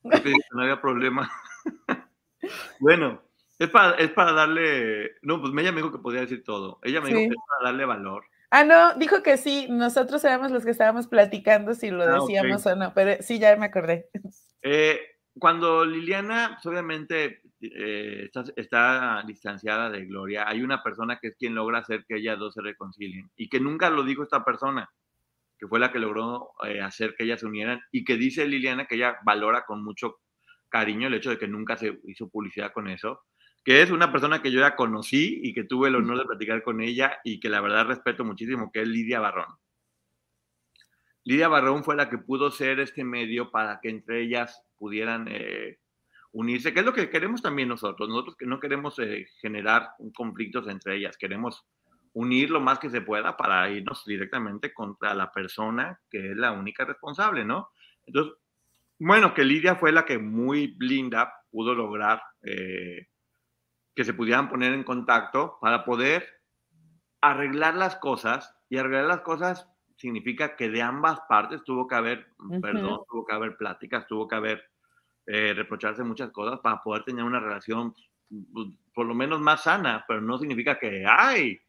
no había problema. bueno, es para, es para darle, no, pues ella me dijo que podía decir todo. Ella me dijo que es para darle valor. Ah, no, dijo que sí, nosotros éramos los que estábamos platicando si lo ah, decíamos o no, pero sí, ya me acordé. Eh, cuando Liliana, pues, obviamente, eh, está, distanciada de Gloria, hay una persona que es quien logra hacer que ellas dos se reconcilien y que nunca lo dijo esta persona, que fue la que logró eh, hacer que ellas se unieran y que dice Liliana que ella valora con mucho cariño el hecho de que nunca se hizo publicidad con eso, que es una persona que yo ya conocí y que tuve el honor de platicar con ella y que la verdad respeto muchísimo, que es Lidia Barrón. Lidia Barrón fue la que pudo ser este medio para que entre ellas pudieran eh, unirse, que es lo que queremos también nosotros. Nosotros que no queremos eh, generar conflictos entre ellas, queremos unir lo más que se pueda para irnos directamente contra la persona que es la única responsable, ¿no? Entonces, bueno, que Lidia fue la que muy linda pudo lograr eh, que se pudieran poner en contacto para poder arreglar las cosas y arreglar las cosas significa que de ambas partes tuvo que haber perdón, tuvo que haber pláticas, tuvo que haber eh, reprocharse muchas cosas para poder tener una relación pues, por lo menos más sana, pero no significa que, ay,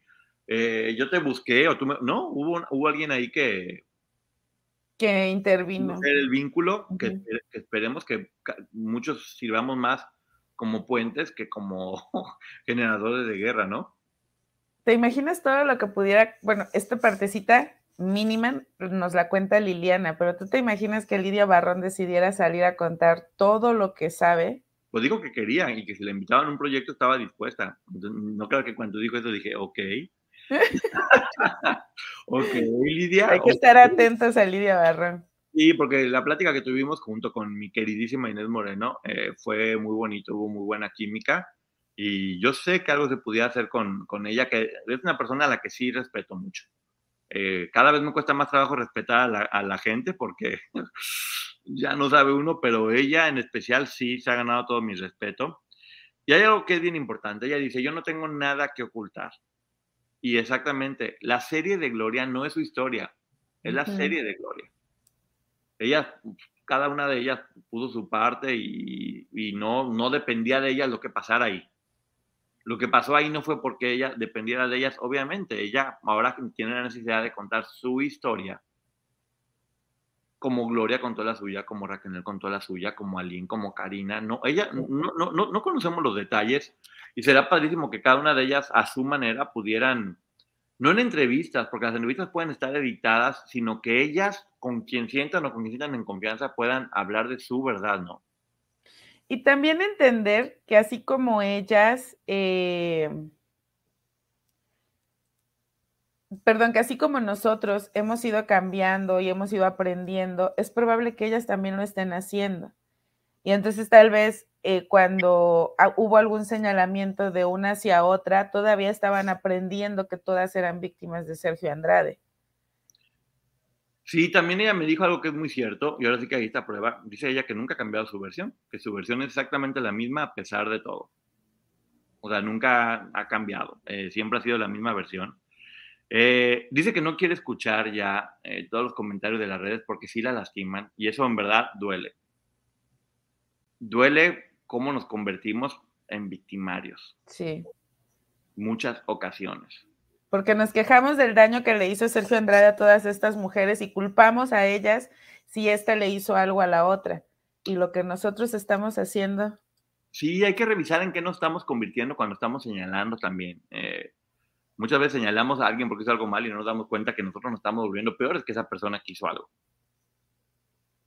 eh, yo te busqué o tú me... No, hubo, hubo alguien ahí que... Que intervino. El vínculo, que, esperemos que muchos sirvamos más como puentes que como generadores de guerra, ¿no? ¿Te imaginas todo lo que pudiera, bueno, esta partecita mínima nos la cuenta Liliana, pero tú te imaginas que Lidia Barrón decidiera salir a contar todo lo que sabe. Pues digo que quería y que si le invitaban a un proyecto estaba dispuesta. no creo que cuando dijo eso dije, ok. ok, Lidia. Hay que estar atentos a Lidia Barrón. Sí, porque la plática que tuvimos junto con mi queridísima Inés Moreno eh, fue muy bonito, hubo muy buena química y yo sé que algo se podía hacer con, con ella, que es una persona a la que sí respeto mucho. Eh, cada vez me cuesta más trabajo respetar a la, gente porque ya no sabe uno, pero ella en especial sí se ha ganado todo mi respeto. Y hay algo que es bien importante. Ella dice, yo no tengo nada que ocultar. Y exactamente, la serie de Gloria no es su historia, es la serie de Gloria. Ella, cada una de ellas puso su parte y, y, no, no dependía de ella lo que pasara ahí. Lo que pasó ahí no fue porque ella dependiera de ellas, obviamente. Ella ahora tiene la necesidad de contar su historia como Gloria contó la suya, como Raquel contó la suya, como Aline, como Karina. No, ella, no, no, no, no conocemos los detalles y será padrísimo que cada una de ellas a su manera pudieran, no en entrevistas, porque las entrevistas pueden estar editadas, sino que ellas con quien sientan o con quien sientan en confianza puedan hablar de su verdad, ¿no? Y también entender que así como ellas... Eh perdón, que así como nosotros hemos ido cambiando y hemos ido aprendiendo, es probable que ellas también lo estén haciendo. Y entonces tal vez eh, cuando hubo algún señalamiento de una hacia otra, todavía estaban aprendiendo que todas eran víctimas de Sergio Andrade. Sí, también ella me dijo algo que es muy cierto, y ahora sí que ahí está prueba. Dice ella que nunca ha cambiado su versión, que su versión es exactamente la misma a pesar de todo. O sea, nunca ha cambiado, eh, siempre ha sido la misma versión. Eh, dice que no quiere escuchar ya eh, todos los comentarios de las redes porque sí la lastiman y eso en verdad duele. Duele cómo nos convertimos en victimarios. Sí. Muchas ocasiones. Porque nos quejamos del daño que le hizo Sergio Andrade a todas estas mujeres y culpamos a ellas si ésta le hizo algo a la otra. Y lo que nosotros estamos haciendo. Sí, hay que revisar en qué nos estamos convirtiendo cuando estamos señalando también. Eh, Muchas veces señalamos a alguien porque hizo algo mal y no nos damos cuenta que nosotros nos estamos volviendo peores que esa persona que hizo algo.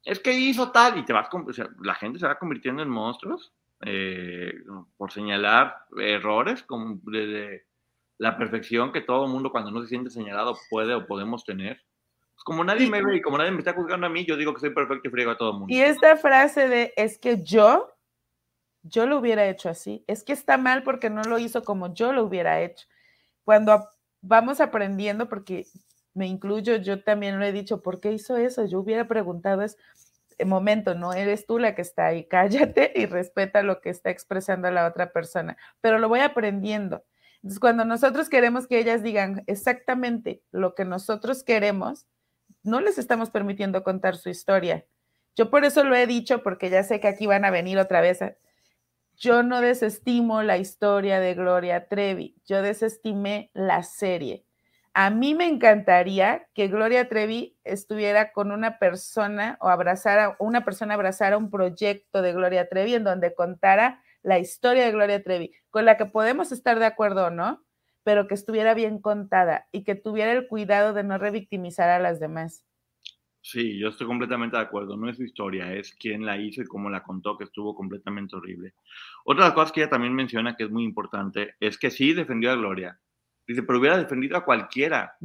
Es que hizo tal y te vas, o sea, la gente se va convirtiendo en monstruos eh, por señalar errores como de, la perfección que todo el mundo cuando no se siente señalado puede o podemos tener. Pues como nadie me ve y como nadie me está juzgando a mí, yo digo que soy perfecto y friego a todo mundo. Y esta frase de es que yo, yo lo hubiera hecho así, es que está mal porque no lo hizo como yo lo hubiera hecho cuando vamos aprendiendo, porque me incluyo, yo también lo he dicho, ¿por qué hizo eso? Yo hubiera preguntado es, momento, no eres tú la que está ahí, cállate y respeta lo que está expresando la otra persona, pero lo voy aprendiendo. Entonces, cuando nosotros queremos que ellas digan exactamente lo que nosotros queremos, no les estamos permitiendo contar su historia. Yo por eso lo he dicho, porque ya sé que aquí van a venir otra vez yo no desestimo la historia de Gloria Trevi, yo desestimé la serie. A mí me encantaría que Gloria Trevi estuviera con una persona o abrazara, una persona abrazara un proyecto de Gloria Trevi en donde contara la historia de Gloria Trevi, con la que podemos estar de acuerdo o no, pero que estuviera bien contada y que tuviera el cuidado de no revictimizar a las demás. Sí, yo estoy completamente de acuerdo. No es su historia, es quién la hizo y cómo la contó, que estuvo completamente horrible. Otra de las cosas que ella también menciona que es muy importante es que sí defendió a Gloria. Dice, pero hubiera defendido a cualquiera,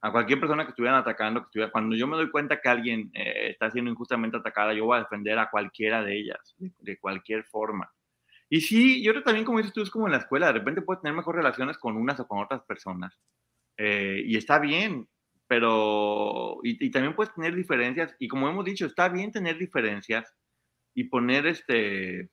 a cualquier persona que estuvieran atacando. Que estuviera... Cuando yo me doy cuenta que alguien eh, está siendo injustamente atacada, yo voy a defender a cualquiera de ellas, de, cualquier forma. Y sí, yo creo también, como dices tú, es como en la escuela, de repente puedes tener mejores relaciones con unas o con otras personas. Eh, y está bien, pero, y, también puedes tener diferencias, y como hemos dicho, está bien tener diferencias y poner este,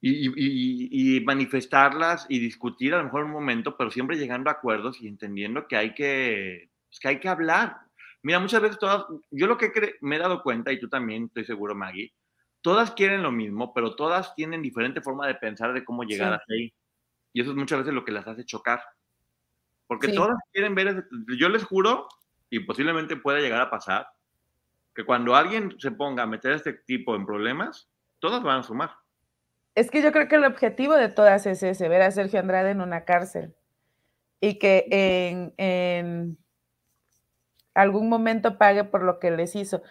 y, y, manifestarlas y discutir a lo mejor un momento, pero siempre llegando a acuerdos y entendiendo que hay que, pues, que hay que hablar. Mira, muchas veces todas, yo lo que me he dado cuenta, y tú también estoy seguro, Maggie, todas quieren lo mismo, pero todas tienen diferente forma de pensar de cómo llegar a ahí. Y eso es muchas veces lo que las hace chocar. Porque todas quieren ver, yo les juro, y posiblemente pueda llegar a pasar, que cuando alguien se ponga a meter a este tipo en problemas, todas van a sumar. Es que yo creo que el objetivo de todas es ese, ver a Sergio Andrade en una cárcel y que en, en algún momento pague por lo que les hizo.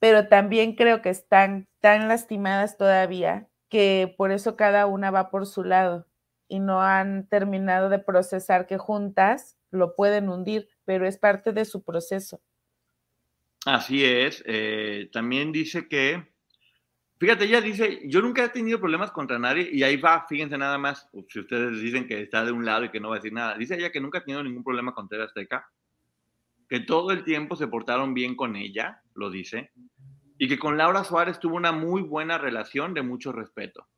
Pero también creo que están tan lastimadas todavía que por eso cada una va por su lado y no han terminado de procesar que juntas lo pueden hundir, pero es parte de su proceso. Así es. Eh, también dice que, fíjate, ella dice, yo nunca he tenido problemas contra nadie y ahí va, fíjense nada más, si ustedes dicen que está de un lado y que no va a decir nada, dice ella que nunca ha tenido ningún problema con TV Azteca. Que todo el tiempo se portaron bien con ella, lo dice, y que con Laura Suárez tuvo una muy buena relación de mucho respeto.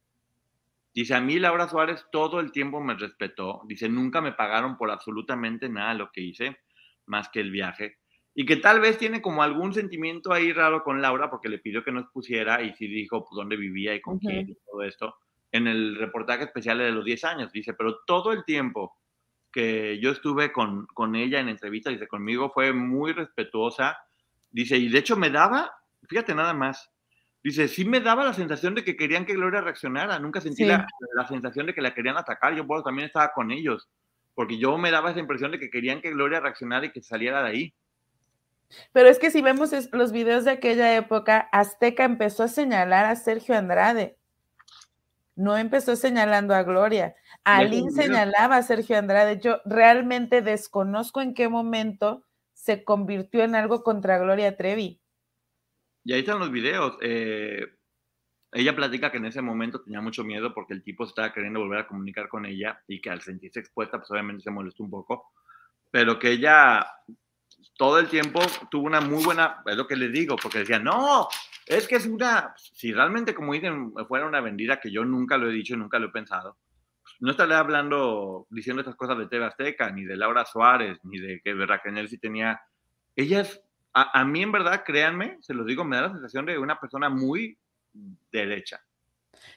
Dice, a mí Laura Suárez todo el tiempo me respetó. Dice, nunca me pagaron por absolutamente nada lo que hice, más que el viaje. Y que tal vez tiene como algún sentimiento ahí raro con Laura porque le pidió que nos pusiera y sí dijo pues, dónde vivía y con quién y todo esto en el reportaje especial de los 10 años. Dice, pero todo el tiempo que yo estuve con, con ella en entrevista, dice, conmigo fue muy respetuosa. Dice, y de hecho me daba, fíjate nada más, dice, sí me daba la sensación de que querían que Gloria reaccionara. Nunca sentí la, la, sensación de que la querían atacar. Yo por también estaba con ellos, porque yo me daba esa impresión de que querían que Gloria reaccionara y que saliera de ahí. Pero es que si vemos los videos de aquella época, Azteca empezó a señalar a Sergio Andrade no empezó señalando a Gloria. Alín señalaba a Sergio Andrade. Yo realmente desconozco en qué momento se convirtió en algo contra Gloria Trevi. Y ahí están los videos. Eh, ella platica que en ese momento tenía mucho miedo porque el tipo estaba queriendo volver a comunicar con ella y que al sentirse expuesta, pues obviamente se molestó un poco. Pero que ella todo el tiempo tuvo una muy buena, es lo que le digo, porque decía, no, es que es una, si realmente como dicen, fuera una vendida que yo nunca lo he dicho, nunca lo he pensado, no estaré hablando, diciendo estas cosas de TV Azteca, ni de Laura Suárez, ni de que Raquel sí tenía, ella es, a, a, mí en verdad, créanme, se los digo, me da la sensación de una persona muy derecha.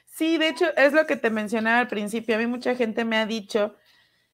Sí, de hecho, es lo que te mencionaba al principio, a mí mucha gente me ha dicho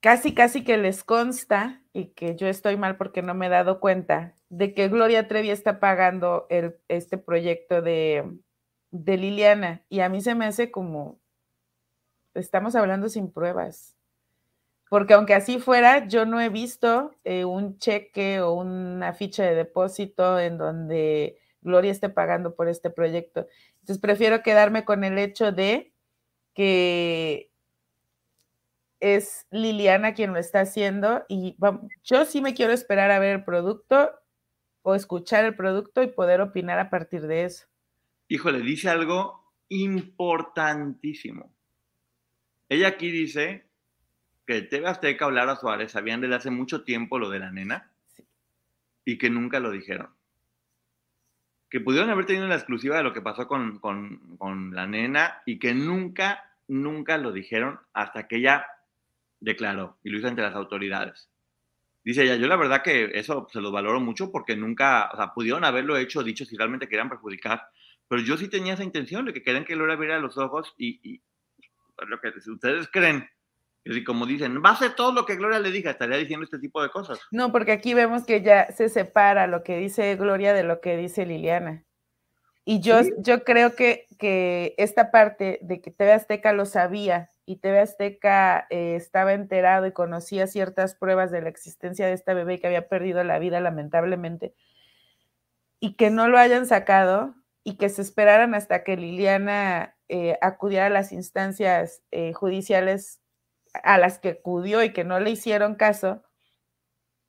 Casi, casi que les consta, y que yo estoy mal porque no me he dado cuenta, de que Gloria Trevi está pagando este proyecto de, de Liliana. Y a mí se me hace como, estamos hablando sin pruebas. Porque aunque así fuera, yo no he visto eh, un cheque o una ficha de depósito en donde Gloria esté pagando por este proyecto. Entonces prefiero quedarme con el hecho de que es Liliana quien lo está haciendo y yo sí me quiero esperar a ver el producto o escuchar el producto y poder opinar a partir de eso. Híjole, dice algo importantísimo. Ella aquí dice que TV Azteca o Lara Suárez sabían desde hace mucho tiempo lo de la nena y que nunca lo dijeron. Que pudieron haber tenido la exclusiva de lo que pasó con, con la nena y que nunca, nunca lo dijeron hasta que ella declaró y lo hizo ante las autoridades. Dice ella, yo la verdad que eso se lo valoro mucho porque nunca, o sea, pudieron haberlo hecho, dicho si realmente querían perjudicar, pero yo sí tenía esa intención de que querían que Gloria viera los ojos y, y lo que ustedes creen, y como dicen, va a hacer todo lo que Gloria le diga, estaría diciendo este tipo de cosas. No, porque aquí vemos que ya se separa lo que dice Gloria de lo que dice Liliana. Y yo, yo creo que, que esta parte de que TV Azteca lo sabía y TV Azteca eh, estaba enterado y conocía ciertas pruebas de la existencia de esta bebé que había perdido la vida lamentablemente, y que no lo hayan sacado y que se esperaran hasta que Liliana eh, acudiera a las instancias eh, judiciales a las que acudió y que no le hicieron caso,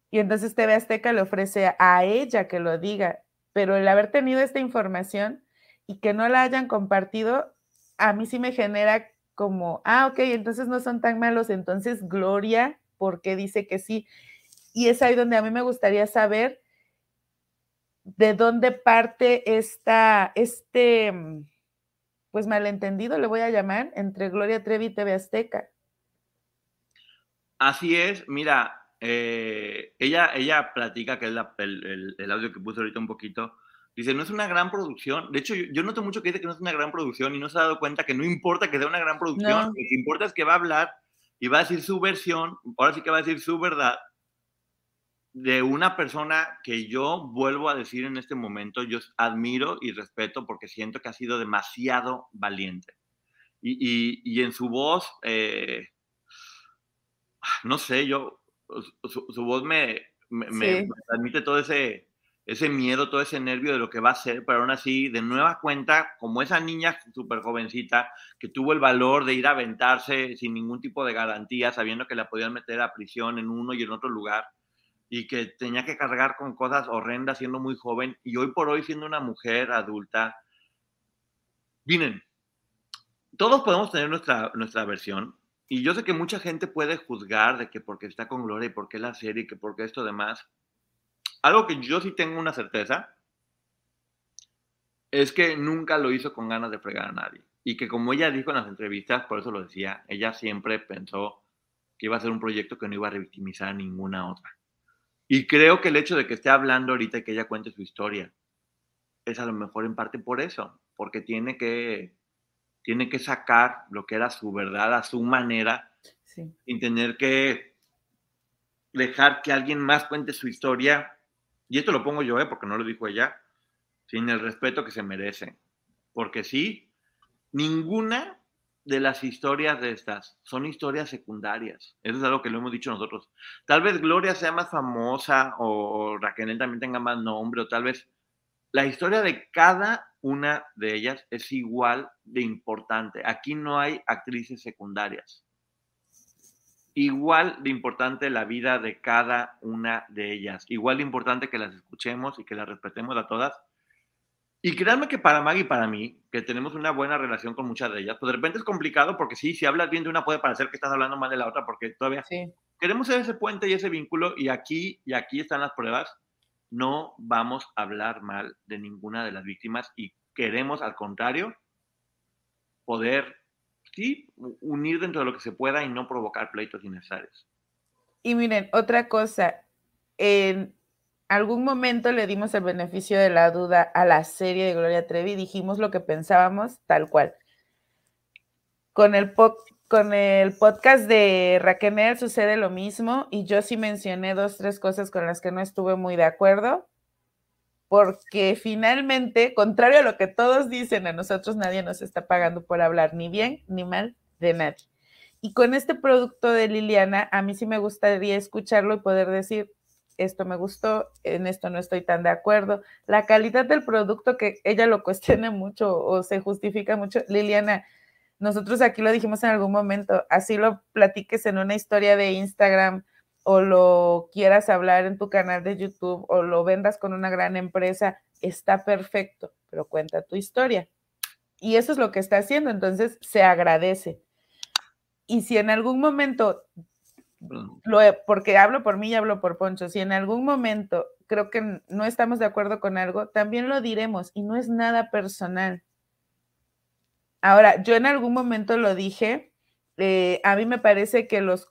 y entonces TV Azteca le ofrece a ella que lo diga, pero el haber tenido esta información y que no la hayan compartido, a mí sí me genera como, ah, ok, entonces no son tan malos, entonces Gloria, ¿por qué dice que sí? Y es ahí donde a mí me gustaría saber de dónde parte esta, este, mm, pues malentendido, le voy a llamar, entre Gloria Trevi y TV Azteca. Así es, mira, eh, ella, ella platica, que es el, el, audio que puse ahorita un poquito, Dice, no es una gran producción. De hecho, yo, noto mucho que dice que no es una gran producción y no se ha dado cuenta que no importa que sea una gran producción. Lo que importa es que va a hablar y va a decir su versión, ahora sí que va a decir su verdad, de una persona que yo vuelvo a decir en este momento, yo admiro y respeto porque siento que ha sido demasiado valiente. Y, y, en su voz, eh, no sé, yo, su, voz me, me, transmite todo ese, ese miedo, todo ese nervio de lo que va a ser, pero aún así, de nueva cuenta, como esa niña súper jovencita que tuvo el valor de ir a aventarse sin ningún tipo de garantía, sabiendo que la podían meter a prisión en uno y en otro lugar, y que tenía que cargar con cosas horrendas siendo muy joven, y hoy por hoy siendo una mujer adulta. Miren, todos podemos tener nuestra, nuestra versión, y yo sé que mucha gente puede juzgar de que porque está con Gloria y porque la serie que porque esto demás. Algo que yo sí tengo una certeza es que nunca lo hizo con ganas de fregar a nadie. Y que como ella dijo en las entrevistas, por eso lo decía, ella siempre pensó que iba a ser un proyecto que no iba a revictimizar a ninguna otra. Y creo que el hecho de que esté hablando ahorita y que ella cuente su historia es a lo mejor en parte por eso, porque tiene que tiene que sacar lo que era su verdad a su manera, sin tener que dejar que alguien más cuente su historia. Y esto lo pongo yo, ¿eh? porque no lo dijo ella, sin el respeto que se merece. Porque sí, ninguna de las historias de estas son historias secundarias. Eso es algo que lo hemos dicho nosotros. Tal vez Gloria sea más famosa o Raquel también tenga más nombre o tal vez la historia de cada una de ellas es igual de importante. Aquí no hay actrices secundarias. Igual de importante la vida de cada una de ellas. Igual de importante que las escuchemos y que las respetemos a todas. Y créanme que para Maggie y para mí, que tenemos una buena relación con muchas de ellas, pues de repente es complicado porque sí, si hablas bien de una puede parecer que estás hablando mal de la otra porque todavía queremos ser ese puente y ese vínculo y aquí, y aquí están las pruebas no vamos a hablar mal de ninguna de las víctimas y queremos, al contrario, poder, sí, unir dentro de lo que se pueda y no provocar pleitos innecesarios. Y miren, otra cosa, en algún momento le dimos el beneficio de la duda a la serie de Gloria Trevi, dijimos lo que pensábamos tal cual. Con el, con el podcast de Raquel sucede lo mismo y yo sí mencioné dos, tres cosas con las que no estuve muy de acuerdo, porque finalmente, contrario a lo que todos dicen, a nosotros nadie nos está pagando por hablar ni bien ni mal de nadie. Y con este producto de Liliana, a mí sí me gustaría escucharlo y poder decir, esto me gustó, en esto no estoy tan de acuerdo. La calidad del producto que ella lo cuestiona mucho o se justifica mucho, Liliana, nosotros aquí lo dijimos en algún momento, así lo platiques en una historia de Instagram o lo quieras hablar en tu canal de YouTube o lo vendas con una gran empresa, está perfecto, pero cuenta tu historia. Y eso es lo que está haciendo, entonces se agradece. Y si en algún momento, lo, porque hablo por mí y hablo por Poncho, si en algún momento creo que no estamos de acuerdo con algo, también lo diremos y no es nada personal Ahora, yo en algún momento lo dije, eh, a mí me parece que los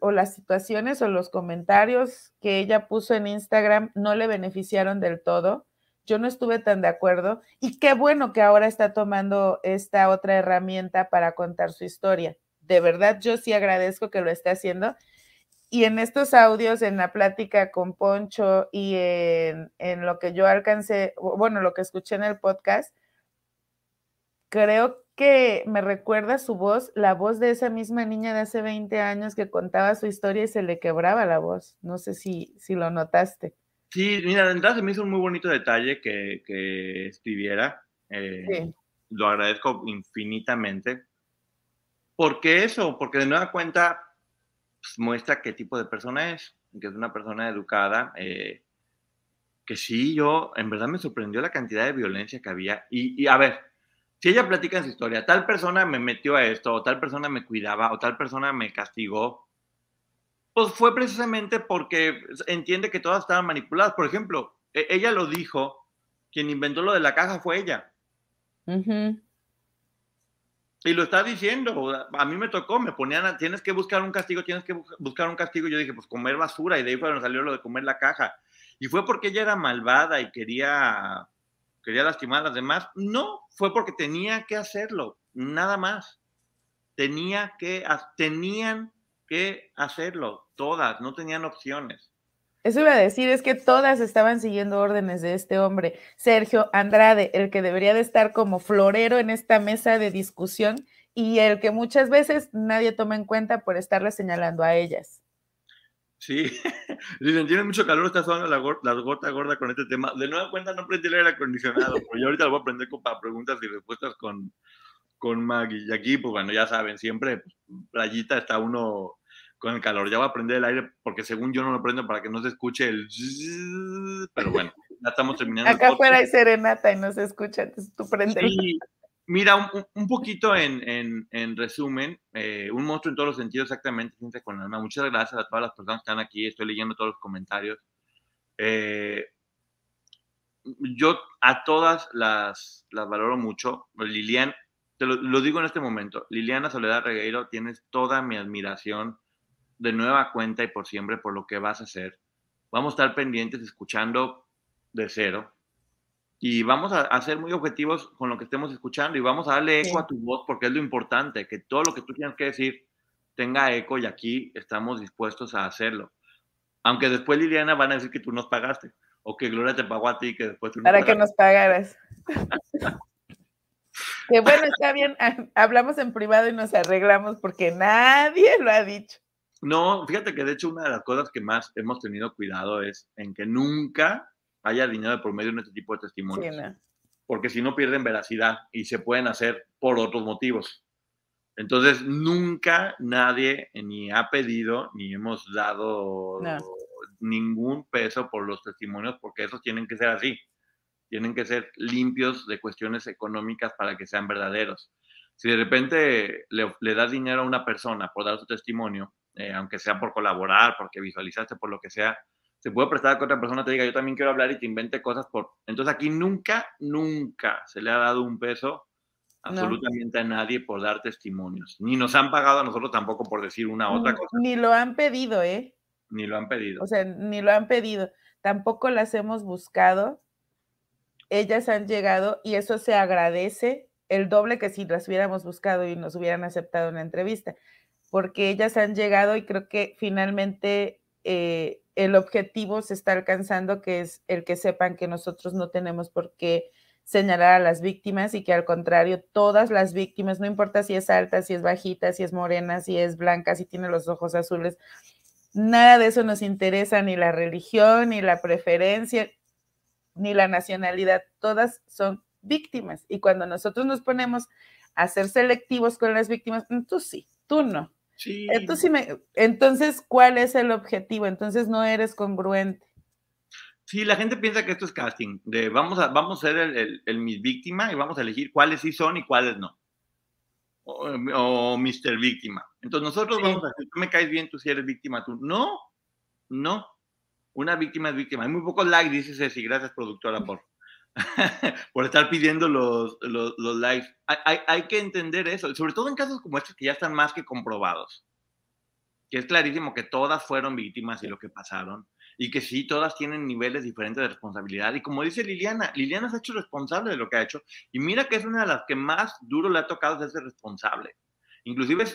o las situaciones o los comentarios que ella puso en Instagram no le beneficiaron del todo. Yo no estuve tan de acuerdo y qué bueno que ahora está tomando esta otra herramienta para contar su historia. De verdad, yo sí agradezco que lo esté haciendo. Y en estos audios, en la plática con Poncho y en, en lo que yo alcancé, bueno, lo que escuché en el podcast, creo que me recuerda su voz, la voz de esa misma niña de hace 20 años que contaba su historia y se le quebraba la voz. No sé si, si lo notaste. Sí, mira, de entrada se me hizo un muy bonito detalle que, que escribiera. Eh, lo agradezco infinitamente. ¿Por qué eso? Porque de nueva cuenta pues, muestra qué tipo de persona es, que es una persona educada, eh, que sí, yo, en verdad me sorprendió la cantidad de violencia que había. Y, y a ver, si ella platica en su historia, tal persona me metió a esto, o tal persona me cuidaba, o tal persona me castigó, pues fue precisamente porque entiende que todas estaban manipuladas. Por ejemplo, e, ella lo dijo, quien inventó lo de la caja fue ella. Y lo está diciendo, a mí me tocó, me ponían, tienes que buscar un castigo, tienes que buscar un castigo. Yo dije, pues comer basura, y de ahí fue donde salió lo de comer la caja. Y fue porque ella era malvada y quería quería lastimar a las demás. No, fue porque tenía que hacerlo, nada más. Tenía que, tenían que hacerlo, todas, no tenían opciones. Eso iba a decir, es que todas estaban siguiendo órdenes de este hombre, Sergio Andrade, el que debería de estar como florero en esta mesa de discusión y el que muchas veces nadie toma en cuenta por estarle señalando a ellas. Sí, dicen, tiene mucho calor, está sonando la, la, gota gorda con este tema. De nueva cuenta, no prendí el aire acondicionado, pero yo ahorita lo voy a prender para preguntas y respuestas con, con Maggie. Y aquí, pues bueno, ya saben, siempre pues, playita está uno con el calor. Ya voy a prender el aire porque según yo no lo prendo para que no se escuche el... Pero bueno, ya estamos terminando. Acá afuera hay serenata y no se escucha, entonces tú prendes. Sí, Mira, un, un poquito en, en, en resumen, eh, un monstruo en todos los sentidos, exactamente, gente con alma. Muchas gracias a todas las personas que están aquí, estoy leyendo todos los comentarios. Eh, yo a todas las, las valoro mucho. Lilian, te lo, lo, digo en este momento, Liliana Soledad Regueiro, tienes toda mi admiración de nueva cuenta y por siempre por lo que vas a hacer. Vamos a estar pendientes escuchando de cero y vamos a, ser muy objetivos con lo que estemos escuchando y vamos a darle eco a tu voz porque es lo importante, que todo lo que tú tienes que decir tenga eco y aquí estamos dispuestos a hacerlo. Aunque después Liliana van a decir que tú nos pagaste o que Gloria te pagó a ti que después tú Para que nos pagaras. que bueno, está bien, hablamos en privado y nos arreglamos porque nadie lo ha dicho. No, fíjate que de hecho una de las cosas que más hemos tenido cuidado es en que nunca haya dinero por medio de este tipo de testimonios. Porque si no pierden veracidad y se pueden hacer por otros motivos. Entonces, nunca nadie ni ha pedido ni hemos dado ningún peso por los testimonios porque esos tienen que ser así. Tienen que ser limpios de cuestiones económicas para que sean verdaderos. Si de repente le, das dinero a una persona por dar su testimonio, eh, aunque sea por colaborar, porque visualizaste, por lo que sea, se puede prestar a que otra persona te diga, yo también quiero hablar y te invente cosas por... Entonces aquí nunca, nunca se le ha dado un peso absolutamente a nadie por dar testimonios. Ni nos han pagado a nosotros tampoco por decir una otra cosa. Ni lo han pedido, ¿eh? Ni lo han pedido. O sea, ni lo han pedido. Tampoco las hemos buscado. Ellas han llegado y eso se agradece el doble que si las hubiéramos buscado y nos hubieran aceptado una entrevista, porque ellas han llegado y creo que finalmente eh, el objetivo se está alcanzando, que es el que sepan que nosotros no tenemos por qué señalar a las víctimas y que al contrario, todas las víctimas, no importa si es alta, si es bajita, si es morena, si es blanca, si tiene los ojos azules, nada de eso nos interesa, ni la religión, ni la preferencia, ni la nacionalidad, todas son víctimas. Y cuando nosotros nos ponemos a ser selectivos con las víctimas, mm, tú sí, tú no. Entonces, me, entonces, ¿cuál es el objetivo? Entonces no eres congruente. Sí, la gente piensa que esto es casting, de vamos a, vamos a ser el, el, mis víctima y vamos a elegir cuáles sí son y cuáles no. O, o Mr. Víctima. Entonces nosotros vamos a decir, tú me caes bien, tú si eres víctima, tú. No, no. Una víctima es víctima. Hay muy pocos likes, dice Ceci. Gracias, productora, por, por estar pidiendo los, los, los likes. Hay, hay, que entender eso, sobre todo en casos como estos que ya están más que comprobados. Que es clarísimo que todas fueron víctimas de lo que pasaron y que sí, todas tienen niveles diferentes de responsabilidad. Y como dice Liliana, Liliana se ha hecho responsable de lo que ha hecho. Y mira que es una de las que más duro le ha tocado ser responsable. Inclusive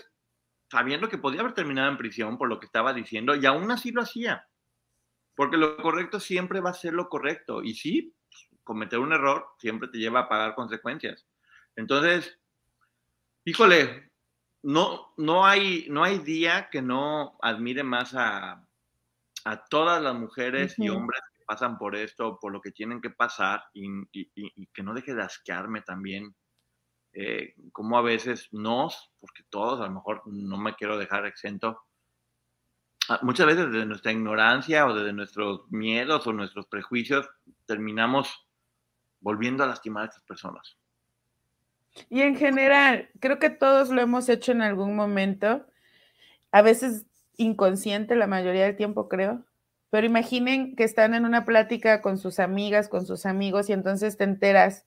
sabiendo que podía haber terminado en prisión por lo que estaba diciendo y aún así lo hacía. Porque lo correcto siempre va a ser lo correcto. Y sí, cometer un error siempre te lleva a pagar consecuencias. Entonces, híjole, no, no, hay, no hay día que no admire más a, a todas las mujeres y hombres que pasan por esto, por lo que tienen que pasar y, y, que no deje de asquearme también. Eh, como a veces nos, porque todos a lo mejor no me quiero dejar exento, ah, muchas veces desde nuestra ignorancia o desde nuestros miedos o nuestros prejuicios terminamos volviendo a lastimar a estas personas. Y en general, creo que todos lo hemos hecho en algún momento, a veces inconsciente la mayoría del tiempo, creo, pero imaginen que están en una plática con sus amigas, con sus amigos, y entonces te enteras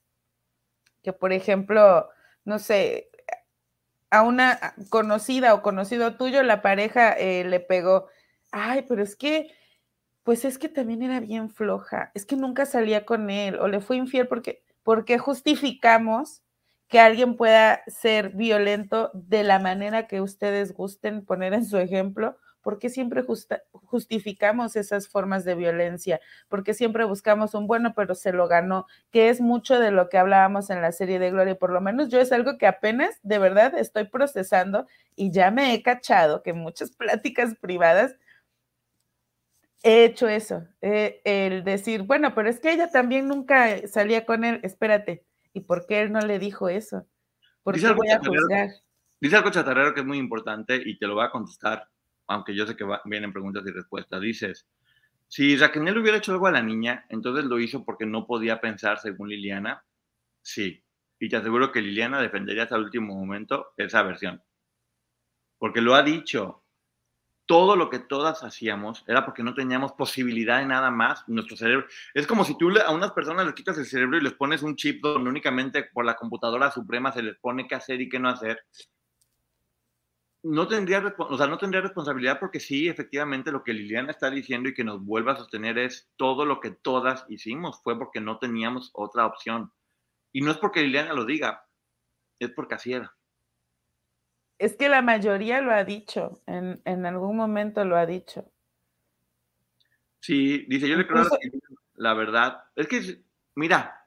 que, por ejemplo, no sé, a una conocida o conocido tuyo, la pareja eh, le pegó, ay, pero es que pues es que también era bien floja, es que nunca salía con él o le fue infiel porque, porque justificamos que alguien pueda ser violento de la manera que ustedes gusten poner en su ejemplo, porque siempre justificamos esas formas de violencia, porque siempre buscamos un bueno, pero se lo ganó, que es mucho de lo que hablábamos en la serie de Gloria, por lo menos yo es algo que apenas de verdad estoy procesando y ya me he cachado que muchas pláticas privadas he hecho eso, eh, el decir, bueno, pero es que ella también nunca salía con él, espérate, ¿y por qué él no le dijo eso? ¿Por Dice qué algo voy a juzgar? Dice algo chatarrero que es muy importante y te lo voy a contestar, aunque yo sé que va- vienen preguntas y respuestas. Dices, si Raquel hubiera hecho algo a la niña, entonces lo hizo porque no podía pensar según Liliana. Sí, y te aseguro que Liliana defendería hasta el último momento esa versión. Porque lo ha dicho, todo lo que todas hacíamos era porque no teníamos posibilidad de nada más. Nuestro cerebro. Es como si tú a unas personas les quitas el cerebro y les pones un chip donde únicamente por la computadora suprema se les pone qué hacer y qué no hacer. No tendría, o sea, no tendría responsabilidad porque sí, efectivamente, lo que Liliana está diciendo y que nos vuelve a sostener es todo lo que todas hicimos fue porque no teníamos otra opción. Y no es porque Liliana lo diga, es porque así era. Es que la mayoría lo ha dicho, en, en algún momento lo ha dicho. Sí, dice, yo le creo Incluso- la verdad. Es que, mira,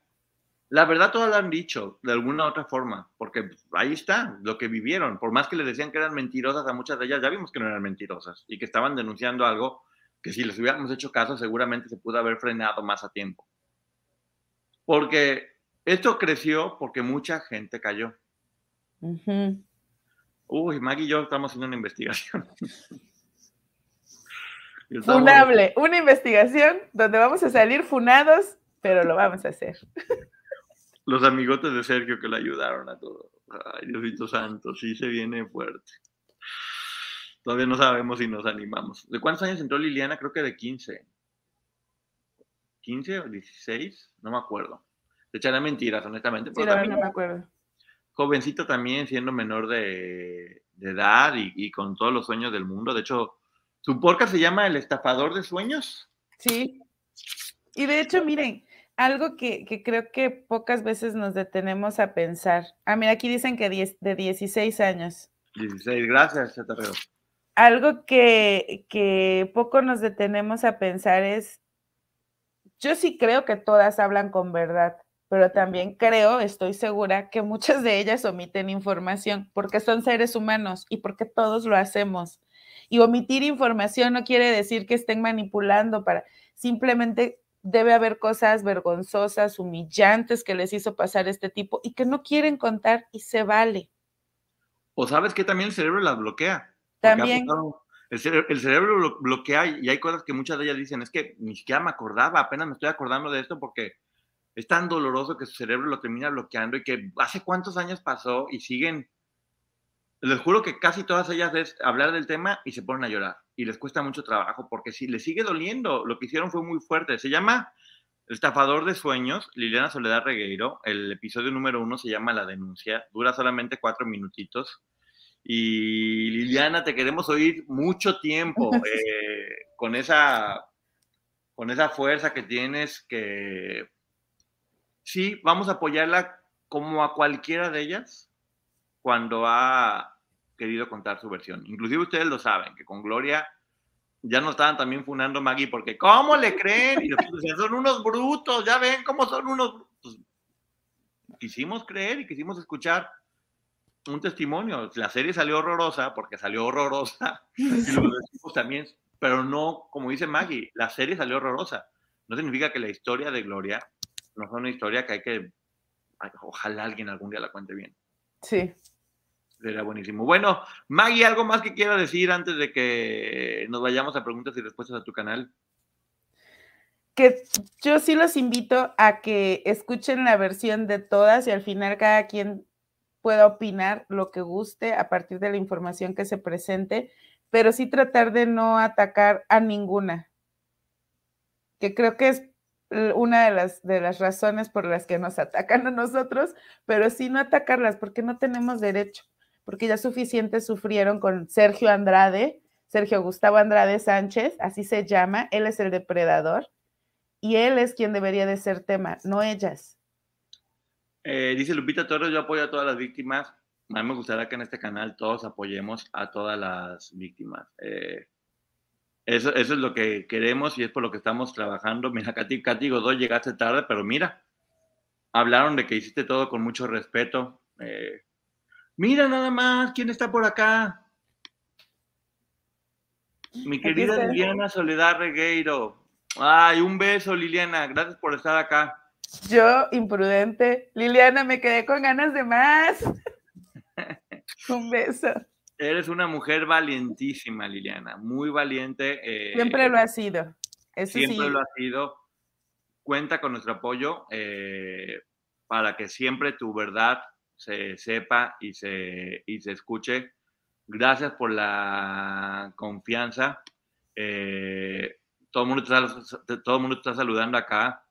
la verdad todas la han dicho de alguna u otra forma, porque pues, ahí está lo que vivieron. Por más que le decían que eran mentirosas a muchas de ellas, ya vimos que no eran mentirosas y que estaban denunciando algo que si les hubiéramos hecho caso seguramente se pudo haber frenado más a tiempo. Porque esto creció porque mucha gente cayó. Ujú. Uy, Maggie y yo estamos haciendo una investigación. Estamos- Funable, una investigación donde vamos a salir funados, pero lo vamos a hacer. los amigotes de Sergio que le ayudaron a todo. Ay, Diosito Santo, sí se viene fuerte. Todavía no sabemos si nos animamos. ¿De cuántos años entró Liliana? Creo que de 15. ¿15 o 16? No me acuerdo. Te echaré mentiras, honestamente. Sí, Pero verdad también no me acuerdo. Jovencito también, siendo menor de, de edad y, y con todos los sueños del mundo. De hecho, su podcast se llama El Estafador de Sueños. Sí. Y de hecho, miren, algo que, que creo que pocas veces nos detenemos a pensar. Ah, mira, aquí dicen que diez- de 16 años. 16, gracias, Chatarrero. Algo que, que poco nos detenemos a pensar es, yo sí creo que todas hablan con verdad, pero también creo, estoy segura, que muchas de ellas omiten información porque son seres humanos y porque todos lo hacemos. Y omitir información no quiere decir que estén manipulando para, simplemente debe haber cosas vergonzosas, humillantes que les hizo pasar este tipo y que no quieren contar y se vale. O sabes que también el cerebro las bloquea. También. El cerebro, el cerebro lo bloquea y hay cosas que muchas de ellas dicen, es que ni siquiera me acordaba, apenas me estoy acordando de esto porque es tan doloroso que su cerebro lo termina bloqueando y que hace cuántos años pasó y siguen, les juro que casi todas ellas es hablar del tema y se ponen a llorar y les cuesta mucho trabajo porque si les sigue doliendo, lo que hicieron fue muy fuerte. Se llama El estafador de sueños, Liliana Soledad Regueiro, el episodio número uno se llama La denuncia, dura solamente cuatro minutitos. Y Liliana, te queremos oír mucho tiempo eh, con, esa, con esa fuerza que tienes, que sí, vamos a apoyarla como a cualquiera de ellas cuando ha querido contar su versión. Inclusive ustedes lo saben, que con Gloria ya no estaban también funando Maggie porque ¿cómo le creen? Y después decían, son unos brutos, ya ven cómo son unos brutos. Quisimos creer y quisimos escuchar un testimonio. La serie salió horrorosa porque salió horrorosa. Y lo decimos también, pero no, como dice Maggie, la serie salió horrorosa. No significa que la historia de Gloria no sea una historia que hay que, ojalá alguien algún día la cuente bien. Sí. Sería buenísimo. Bueno, Maggie, ¿algo más que quiera decir antes de que nos vayamos a preguntas y respuestas a tu canal? que yo sí los invito a que escuchen la versión de todas y al final cada quien pueda opinar lo que guste a partir de la información que se presente, pero sí tratar de no atacar a ninguna, que creo que es una de las, de las razones por las que nos atacan a nosotros, pero sí no atacarlas porque no tenemos derecho, porque ya suficiente sufrieron con Sergio Andrade, Sergio Gustavo Andrade Sánchez, así se llama, él es el depredador y él es quien debería de ser tema, no ellas. Eh, dice Lupita Torres, yo apoyo a todas las víctimas. A mí me gustaría que en este canal todos apoyemos a todas las víctimas. Eh, eso, eso es lo que queremos y es por lo que estamos trabajando. Mira, Katy, Katy Godoy, llegaste tarde, pero mira, hablaron de que hiciste todo con mucho respeto. Eh, mira nada más, ¿quién está por acá? Mi querida Liliana Soledad Regueiro. Ay, un beso, Liliana. Gracias por estar acá. Yo, imprudente. Liliana, me quedé con ganas de más. un beso. Eres una mujer valientísima, Liliana. Muy valiente. Eh, siempre lo ha sido. siempre lo ha sido. Cuenta con nuestro apoyo eh, para que siempre tu verdad se sepa y se, y se escuche. Gracias por la confianza. Eh, todo, el mundo está, todo el mundo está saludando acá.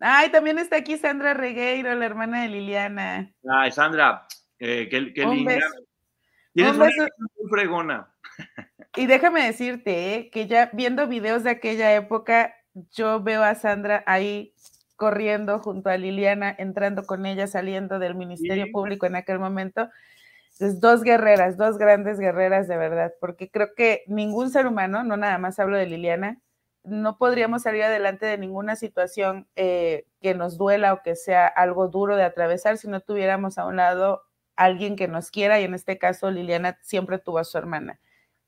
Ay, también está aquí Sandra Regueiro, la hermana de Liliana. Ay, Sandra, eh, qué, qué linda. Tienes una muy fregona. Y déjame decirte eh, que ya viendo videos de aquella época, yo veo a Sandra ahí corriendo junto a Liliana, entrando con ella, saliendo del Ministerio Público en aquel momento. Es dos guerreras, dos grandes guerreras de verdad, porque creo que ningún ser humano, no nada más hablo de Liliana, no podríamos salir adelante de ninguna situación eh, que nos duela o que sea algo duro de atravesar si no tuviéramos a un lado alguien que nos quiera y en este caso Liliana siempre tuvo a su hermana.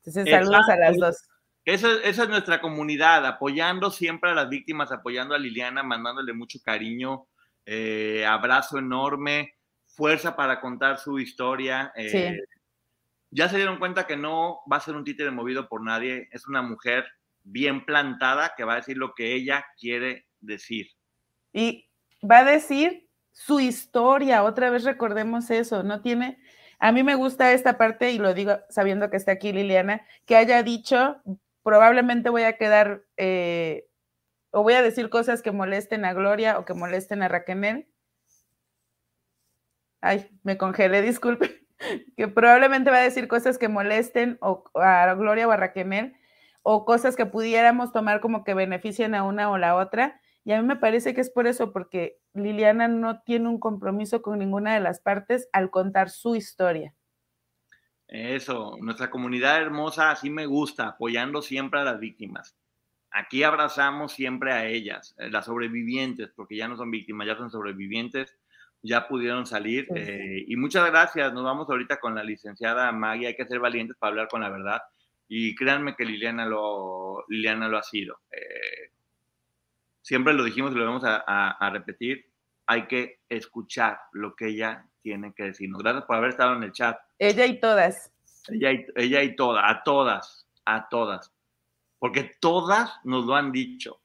Entonces, saludos a las dos. Esa, esa, es nuestra comunidad, apoyando siempre a las víctimas, apoyando a Liliana, mandándole mucho cariño, eh, abrazo enorme, fuerza para contar su historia. Eh, ya se dieron cuenta que no va a ser un títere movido por nadie, es una mujer bien plantada que va a decir lo que ella quiere decir. Y va a decir su historia, otra vez recordemos eso, no tiene, a mí me gusta esta parte y lo digo sabiendo que está aquí Liliana, que haya dicho, probablemente voy a quedar, eh, o voy a decir cosas que molesten a Gloria o que molesten a Raquel. Ay, me congelé, disculpe. que probablemente va a decir cosas que molesten o, a Gloria o a Raquel o cosas que pudiéramos tomar como que beneficien a una o la otra. Y a mí me parece que es por eso, porque Liliana no tiene un compromiso con ninguna de las partes al contar su historia. Eso, nuestra comunidad hermosa así me gusta, apoyando siempre a las víctimas. Aquí abrazamos siempre a ellas, eh, las sobrevivientes, porque ya no son víctimas, ya son sobrevivientes, ya pudieron salir. Eh, y muchas gracias, nos vamos ahorita con la licenciada Maggie, hay que ser valientes para hablar con la verdad. Y créanme que Liliana lo, Liliana lo ha sido. Eh, siempre lo dijimos y lo vamos a, repetir. Hay que escuchar lo que ella tiene que decirnos. Gracias por haber estado en el chat. Ella y todas. Ella y, ella y todas, a todas, a todas. Porque todas nos lo han dicho.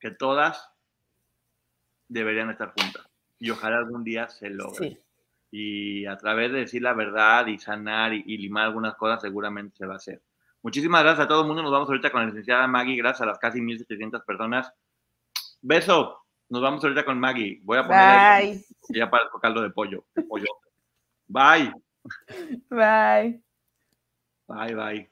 Que todas deberían estar juntas. Y ojalá algún día se logre. Sí y a través de decir la verdad y sanar y, limar algunas cosas seguramente se va a hacer. Muchísimas gracias a todo el mundo. Nos vamos ahorita con la licenciada Maggie. Gracias a las casi 1.700 personas. Beso. Nos vamos ahorita con Maggie. Voy a poner ya para el caldo de pollo. pollo. Bye. Bye. Bye, bye.